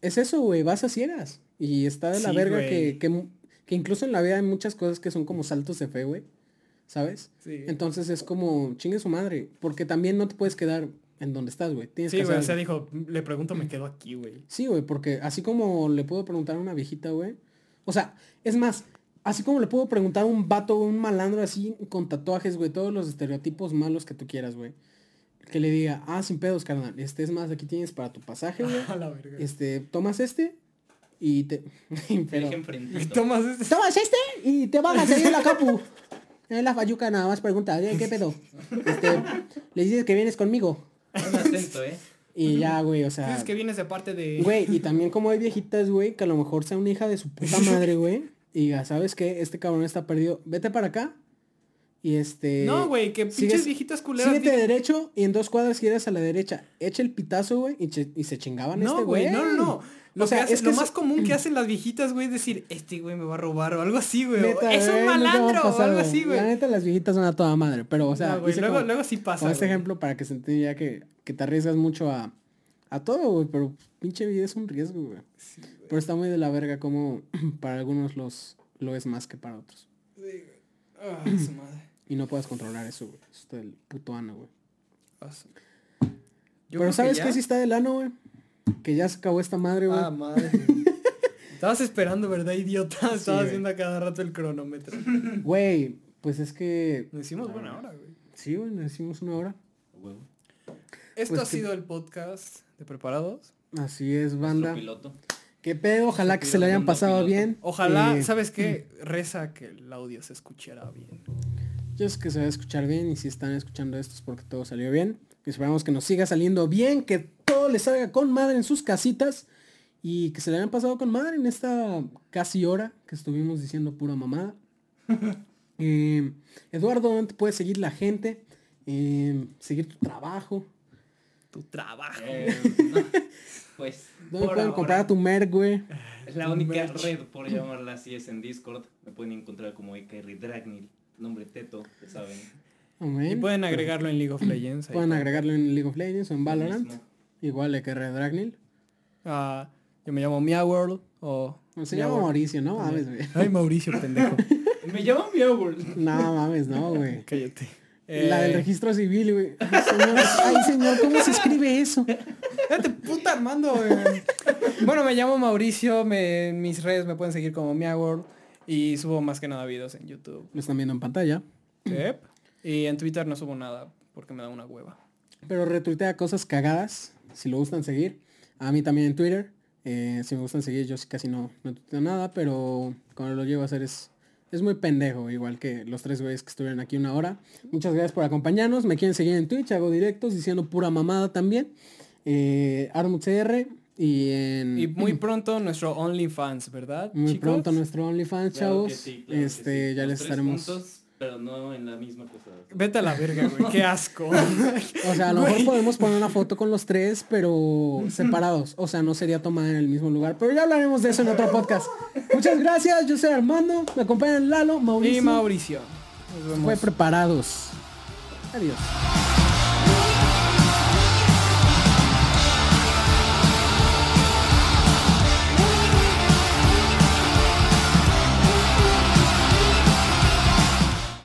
S1: es eso, güey. Vas a ciegas. Y está de la
S2: Sí,
S1: verga que, que, que incluso en la vida hay muchas cosas que son como saltos de fe, güey. ¿Sabes?
S2: Sí.
S1: Entonces es como, chingue su madre. Porque también no te puedes quedar en donde estás, güey. Tienes
S2: Sí,
S1: que
S2: güey, o sea, dijo, le pregunto, me quedo aquí, güey.
S1: Sí, güey, porque así como le puedo preguntar a una viejita, güey. O sea, es más, así como le puedo preguntar a un vato, un malandro así con tatuajes, güey, todos los estereotipos malos que tú quieras, güey. Que le diga, ah, sin pedos, carnal. Este es más, aquí tienes para tu pasaje, güey.
S2: A la verga.
S1: Este, tomas este y te... Pero,
S3: frentito.
S2: Tomas este.
S1: tomas este y te vas a salir la capu. En la fayuca nada más pregunta, "Oye, ¿qué pedo? Este, le dices que vienes conmigo.
S3: Un acento, ¿eh?
S1: Y ya, güey, o sea...
S2: Dices que vienes de parte de...
S1: Güey, y también como hay viejitas, güey, que a lo mejor sea una hija de su puta madre, güey. Y diga, ¿sabes qué? Este cabrón está perdido. Vete para acá. Y este...
S2: No, güey, que
S1: sigues-
S2: pinches viejitas culeras.
S1: Síguete
S2: digan-
S1: derecho y en dos cuadras giras a la derecha. Echa el pitazo, güey, y, y se chingaban
S2: No,
S1: este
S2: güey,
S1: güey.
S2: no, no, no. Lo,
S1: O sea,
S2: que hace-
S1: es que
S2: lo más común que hacen las viejitas, güey, es decir, este güey me va a robar o algo así, güey.
S1: Neta,
S2: es un malandro o algo así, güey.
S1: La neta, las viejitas son a toda madre. Pero, o sea,
S2: No, güey,
S1: hice
S2: luego,
S1: como-
S2: luego sí pasa.
S1: con este ejemplo para que se entienda ya que, que te arriesgas mucho a, a todo, güey. Pero pinche vida es un riesgo, güey.
S2: Sí, güey.
S1: Pero está muy de la verga como para algunos los lo es más que para otros.
S2: Sí, güey. Ah, su madre.
S1: Y no puedes controlar eso, güey. Eso está del puto ano, güey. Pero ¿sabes qué sí está del ano, güey? Que ya se acabó esta madre, güey.
S2: Ah, madre. Estabas esperando, ¿verdad, idiota? Estabas
S1: güey.
S2: viendo a cada rato el cronómetro.
S1: Güey, pues es que...
S2: Nos hicimos buena hora, güey.
S1: Sí, güey, nos hicimos una hora.
S3: Huevo.
S2: Esto
S1: Pues
S2: ha
S1: que-
S2: sido el podcast de Preparados.
S1: Así es, banda.
S3: piloto.
S1: Qué pedo, ojalá que se le hayan pasado
S3: piloto.
S1: bien.
S2: Ojalá,
S1: Eh,
S2: ¿sabes qué? Reza que el audio se escuchara bien.
S1: Yo sé que se va a escuchar bien y si están escuchando esto es porque todo salió bien. Y esperamos que nos siga saliendo bien, que todo les salga con madre en sus casitas y que se le hayan pasado con madre en esta casi hora que estuvimos diciendo pura mamada. Eh, Eduardo, ¿dónde te puede seguir la gente? Eh, seguir tu trabajo.
S2: Tu trabajo.
S3: Eh, no, pues,
S1: ¿Dónde pueden
S3: ahora,
S1: comprar tu merch, güey?
S3: La
S2: tu
S3: única
S2: merch.
S3: red, por llamarla así, es en Discord. Me pueden encontrar como Icarri Dragnil. Nombre teto, ya saben.
S1: Amén.
S2: Y pueden agregarlo en League of Legends.
S1: Pueden agregarlo en League of Legends o en
S3: Lo
S1: Valorant. Igual que Red Dragnil.
S2: Ah, yo me llamo Mia World o...
S1: Se
S2: Mia
S1: llama
S2: World.
S1: Mauricio, ¿no? Mames, güey.
S2: Ay, Mauricio, pendejo.
S3: Me llamo Meowworld.
S1: No mames, no, güey.
S2: Cállate.
S1: La del
S2: Eh,
S1: registro civil, güey. Ay, señor, ay, señor, ¿cómo se escribe eso?
S2: Cállate, puta Armando. güey. bueno, me llamo Mauricio. Me, mis redes me pueden seguir como Mia World. Y subo más que nada videos en YouTube.
S1: Lo están viendo en pantalla.
S2: Yep. Y en Twitter no subo nada porque me da una hueva.
S1: Pero retuitea cosas cagadas, si lo gustan seguir. A mí también en Twitter. Eh, si me gustan seguir, yo sí casi no, no tuiteo nada, pero cuando lo llevo a hacer es, es muy pendejo, igual que los tres güeyes que estuvieron aquí una hora. Muchas gracias por acompañarnos. Me quieren seguir en Twitch, hago directos diciendo pura mamada también. Eh, ArmutCR y en...
S2: Y muy pronto nuestro OnlyFans, ¿verdad?
S1: muy
S2: chicos?
S1: pronto nuestro OnlyFans,
S3: Claro
S1: chavos.
S3: que sí, claro que
S1: este,
S3: sí.
S1: ya
S3: Los
S1: les estaremos...
S3: pero no en la misma cosa.
S2: Vete a la verga, güey. Qué asco.
S1: O sea, a lo mejor podemos poner una foto con los tres, pero separados. O sea, no sería tomada en el mismo lugar. Pero ya hablaremos de eso en otro podcast. Muchas gracias. Yo soy Armando. Me acompañan Lalo, Mauricio.
S2: y Mauricio. Nos vemos.
S1: Fue preparados. Adiós.